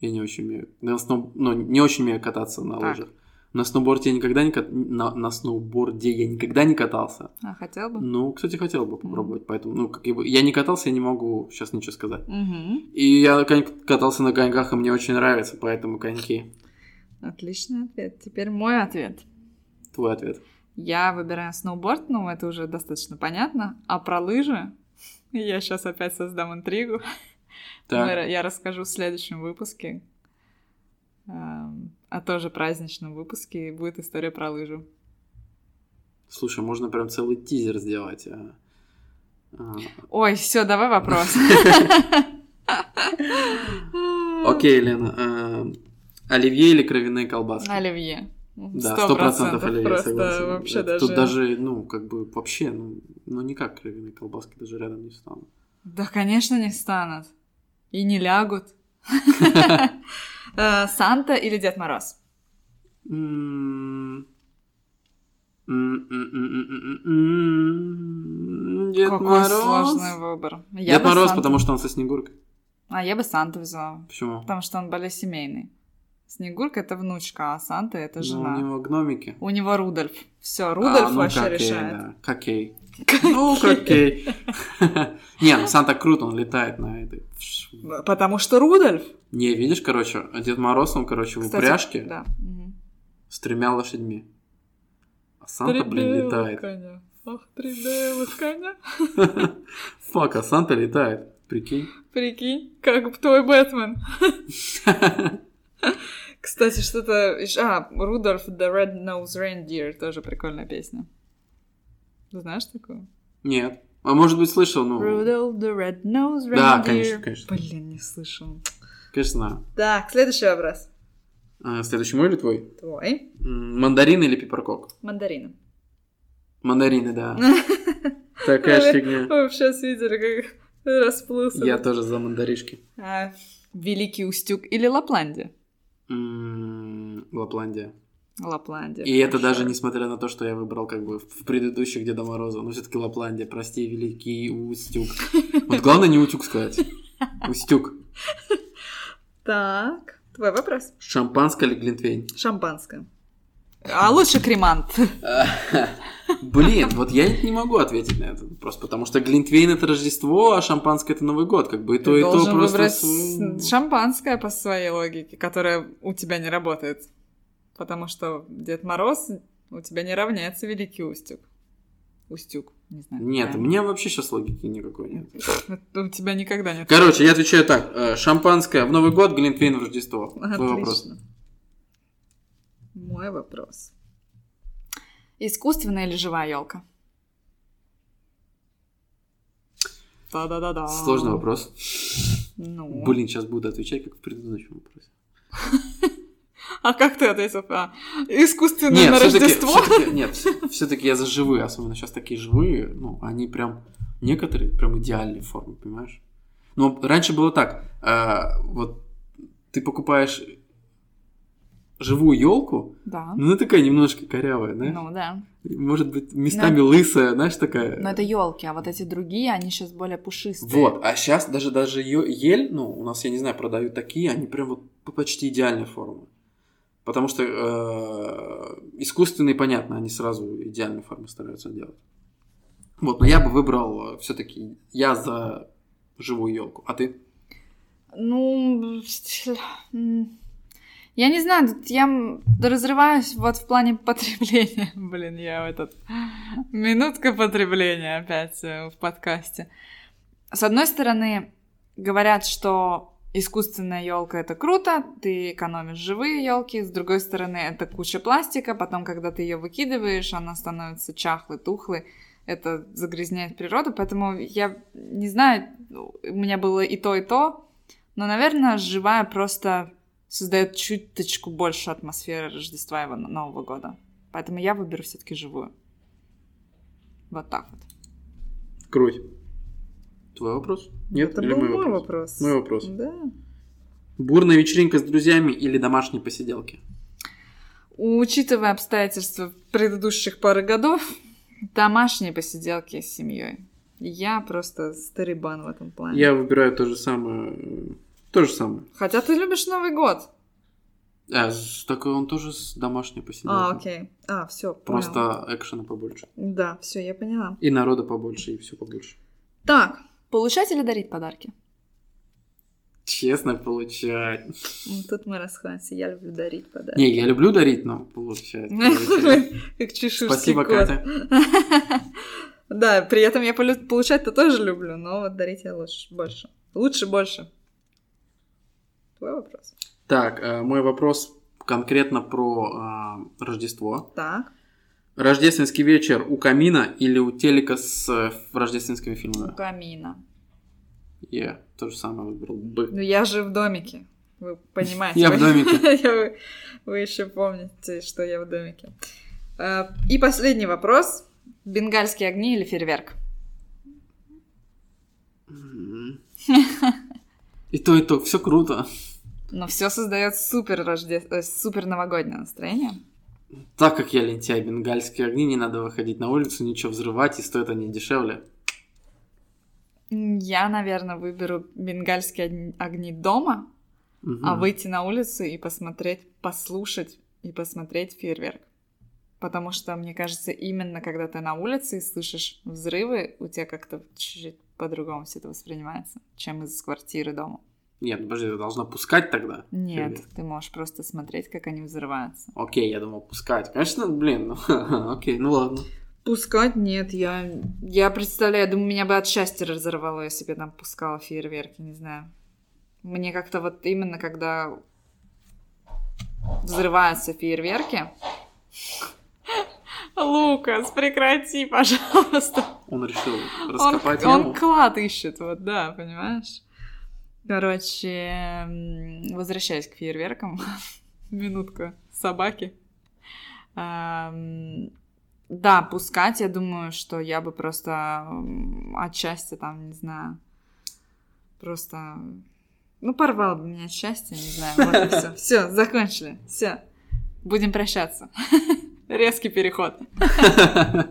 Я не очень умею. Сноу- Ну, не очень умею кататься на лыжах. На сноуборде я никогда не кат... на, на сноуборде я никогда не катался. А, хотел бы? Ну, кстати, хотел бы попробовать. Поэтому, ну, как бы, я не катался, я не могу сейчас ничего сказать. Угу. И я катался на коньках, и мне очень нравится, поэтому коньки. Отличный ответ. Теперь мой ответ. Твой ответ. Я выбираю сноуборд, ну, это уже достаточно понятно. А про лыжи я сейчас опять создам интригу. Так. Я расскажу в следующем выпуске. А тоже праздничном выпуске будет история про лыжу. Слушай, можно прям целый тизер сделать. а. А, Ой, все, давай вопрос. [LAUGHS] Окей, Лена. а, Оливье или кровяные колбаски? Оливье. Да, сто процентов оливье, согласен. вообще даже... Тут даже, ну, как бы вообще, ну, ну никак кровяные колбаски даже рядом не встанут. Да, конечно, не станут. И не лягут. [LAUGHS] Э, Санта или Дед Мороз? М, м, м, м, м, м, Дед Какой Мороз. сложный выбор. Я Дед Мороз, Санту- потому что он со Снегуркой. А я бы Санту взяла. Почему? Потому что он более семейный. Снегурка это внучка, а Санта это Ну, жена. у него гномики. У него Рудольф. Все, Рудольф А, ну, вообще какей, решает. да, Какей. Ну, какей. [LAUGHS] Не, ну Санта круто, он летает на этой. Потому что Рудольф. Не, видишь, короче, Дед Мороз, он, короче, в упряжке Да. с тремя лошадьми. А Санта, блин, летает. Ах, три белых коня. [LAUGHS] Фак, а Санта летает. Прикинь. Прикинь, как твой Бэтмен. [LAUGHS] Кстати, что-то... А, Рудольф the Red-Nosed Reindeer, тоже прикольная песня. Знаешь такую? Нет. А может быть, слышал, ну... Rudolph the Red-Nosed Reindeer. Да, конечно, конечно. Блин, не слышал. Конечно. Так, следующий вопрос. А, следующий мой или твой? Твой. М, Мандарины или пиперкок? Мандарины. Мандарины, да. [LAUGHS] Такая ж фигня. Вы сейчас видели, как расплылся. Я тоже за мандаришки. А, Великий Устюг или Лапландия? Лапландия. Лапландия. И это хорошо. даже несмотря на то, что я выбрал как бы в предыдущих Деда Мороза. Но все-таки Лапландия, прости, великий Устюг. Вот главное не Утюг сказать. Устюг. Так, твой вопрос. Шампанское или глинтвейн? Шампанское. А лучше кремант. [LAUGHS] Блин, вот я не могу ответить на этот вопрос, потому что глинтвейн это Рождество, а шампанское это Новый год. Как бы и то, и то просто... выбрать шампанское по своей логике, которая у тебя не работает. Потому что Дед Мороз у тебя не равняется Великий Устюг. Устюг, не знаю. Нет, у меня вообще сейчас логики никакой нет. У тебя никогда нет. Короче, я отвечаю так. э, Шампанское в Новый год, глинтвейн в Рождество. Твой вопрос. Мой вопрос. Искусственная или живая елка? Да-да-да-да. Сложный вопрос. Ну. Блин, сейчас буду отвечать, как в предыдущем вопросе. [LAUGHS] [LAUGHS] А как ты ответил? А, искусственное Нет, на все-таки, Рождество? [LAUGHS] нет, все-таки я за живые, особенно сейчас такие живые, ну, они прям, некоторые прям идеальной формы, понимаешь? Но раньше было так, э, вот ты покупаешь живую елку, Да. ну, она такая немножко корявая, знаешь? Ну да. Может быть, местами лысая, знаешь, такая. Но это елки, а вот эти другие, они сейчас более пушистые. Вот, а сейчас даже даже ель, ну, у нас, я не знаю, продают такие, они прям вот почти идеальной формы. Потому что э, искусственные, понятно, они сразу идеальной формы стараются делать. Вот, но я бы выбрал все-таки, я за живую елку. А ты? Ну, я не знаю, тут я разрываюсь вот в плане потребления. [LAUGHS] Блин, я в этот... Минутка потребления опять э, в подкасте. С одной стороны, говорят, что искусственная елка это круто, ты экономишь живые елки. С другой стороны, это куча пластика. Потом, когда ты ее выкидываешь, она становится чахлой, тухлой. Это загрязняет природу. Поэтому я не знаю, у меня было и то, и то. Но, наверное, живая просто создает чуточку больше атмосферы Рождества и Нового года. Поэтому я выберу все-таки живую. Вот так вот. Круть. Твой вопрос? Нет? Это Или был мой вопрос? вопрос. Мой вопрос. Да. Бурная вечеринка с друзьями или домашние посиделки? Учитывая обстоятельства предыдущих пары годов, домашние посиделки с семьей. Я просто старибан в этом плане. Я выбираю то же самое. То же самое. Хотя ты любишь Новый год. А, так он тоже с домашней посиделкой. А, окей. А, все, Просто экшена побольше. Да, все, я поняла. И народа побольше, и все побольше. Так, получать или дарить подарки? Честно получать. Ну, Тут мы расходимся. Я люблю дарить подарки. Не, я люблю дарить, но получать. [LAUGHS] Как чеширский Спасибо. Катя. [LAUGHS] Да, при этом я получать-то тоже люблю, но вот дарить я лучше, больше. Лучше больше. Твой вопрос. Так, э, мой вопрос конкретно про э, Рождество. Так. Рождественский вечер у камина или у телека с э, рождественскими У фильмами? камина. Я то же самое выбрал бы. Ну я же в домике. Вы понимаете. Я в домике. [LAUGHS] Вы, еще помните, что я в домике. А, И последний вопрос. Бенгальские огни или фейерверк? И то, и то, все круто. Но все создает супер, рожде... э, супер новогоднее настроение. Так как я лентяй, бенгальские огни, не надо выходить на улицу, ничего взрывать, и стоят они дешевле. Я, наверное, выберу бенгальские огни- дома, Мгм. а выйти на улицу и посмотреть, послушать и посмотреть фейерверк. Потому что, мне кажется, именно когда ты на улице и слышишь взрывы, у тебя как-то чуть-чуть по-другому все это воспринимается, чем из квартиры дома. Нет, подожди, ты должна пускать тогда? Нет, Фейерверк. ты можешь просто смотреть, как они взрываются. Окей, я думал пускать. Конечно, блин, ну, [LAUGHS] окей, ну ладно. Пускать нет, я, я представляю, думаю, меня бы от счастья разорвало, если бы я там пускала фейерверки, не знаю. Мне как-то вот именно когда взрываются фейерверки... [LAUGHS] Лукас, прекрати, [LAUGHS] пожалуйста. Он решил Он, раскопать он яму. клад ищет, вот, да, понимаешь? Короче, возвращаясь к фейерверкам, [LAUGHS] минутка собаки. Да, пускать, я думаю, что я бы просто отчасти там, не знаю, просто, ну, порвал бы меня от счастья, не знаю, вот и все. Все, закончили, все. Будем прощаться. [LAUGHS] Резкий переход. [LAUGHS]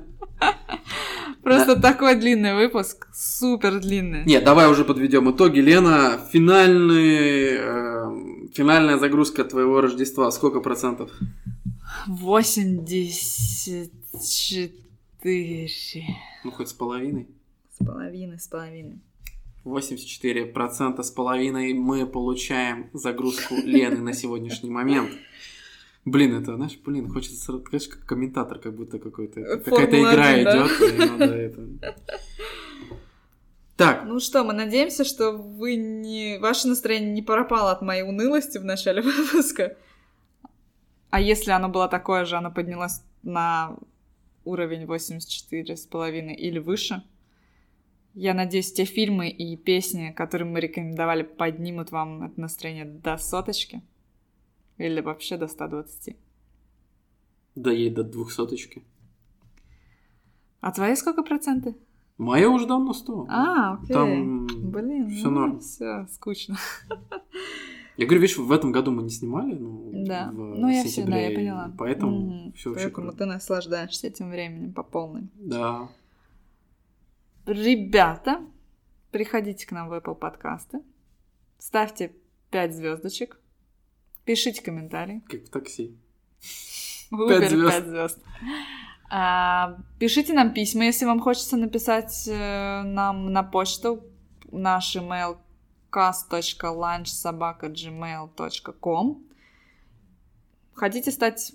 Просто такой длинный выпуск, супер длинный. Нет, давай уже подведем итоги. Лена, финальный, э, финальная загрузка твоего Рождества. Сколько процентов? 84 Ну, хоть с половиной. с половиной, с половиной. 84% с половиной мы получаем загрузку Лены на сегодняшний момент. Блин, это, знаешь, блин, хочется, знаешь, как комментатор, как будто какой-то, какая-то игра 1, да? идет. надо это. Так, Ну что, мы надеемся, что вы не... Ваше настроение не пропало от моей унылости в начале [LAUGHS] выпуска. А если оно было такое же, оно поднялось на уровень 84,5 или выше. Я надеюсь, те фильмы и песни, которые мы рекомендовали, поднимут вам это настроение до соточки. Или вообще до 120. доедь до двухсоточки. А твои сколько проценты? Моя уже давно 100. А, окей. Там Блин, всё норм. Все, скучно. Я говорю, видишь, в этом году мы не снимали, ну, Да. в Ну, я все, да, сентябре, я и поняла. Поэтому Мгм. все вообще Поэтому круто. ты наслаждаешься этим временем по полной. Да. Ребята, приходите к нам в Apple подкасты, ставьте 5 звездочек, пишите комментарии. Как в такси. Звёзд. 5 звезд. А, пишите нам письма, если вам хочется написать э, нам на почту. Наш email cast.lunchsobaka.gmail.com Хотите стать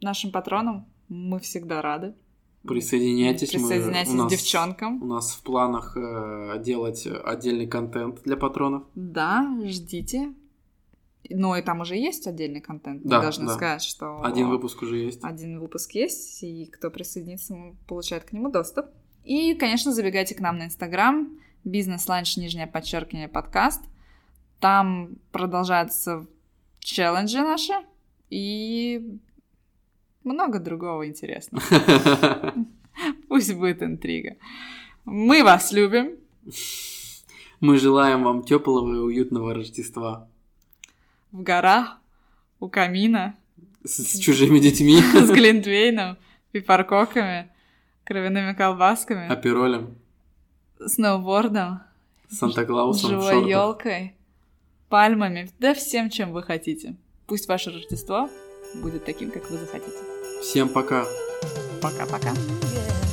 нашим патроном? Мы всегда рады. Присоединяйтесь. мы- Присоединяйтесь у нас- девчонкам. У нас в планах э, делать отдельный контент для патронов. Да, ждите. Ну и там уже есть отдельный контент. Мы Да, должны да. сказать, что Один выпуск уже есть. один выпуск есть, и кто присоединится, получает к нему доступ. И, конечно, забегайте к нам на Инстаграм, бизнес-ланч, нижнее подчеркивание, подкаст. Там продолжаются челленджи наши и много другого интересного. [LAUGHS] Пусть будет интрига. Мы вас любим. Мы желаем вам теплого и уютного Рождества В горах, у камина, с, с чужими детьми, [LAUGHS] с глинтвейном, пипаркоками, кровяными колбасками, аперолем, сноубордом, Санта-Клаусом живой елкой, пальмами, да всем, чем вы хотите. Пусть ваше Рождество будет таким, как вы захотите. Всем пока. Пока-пока. Yeah.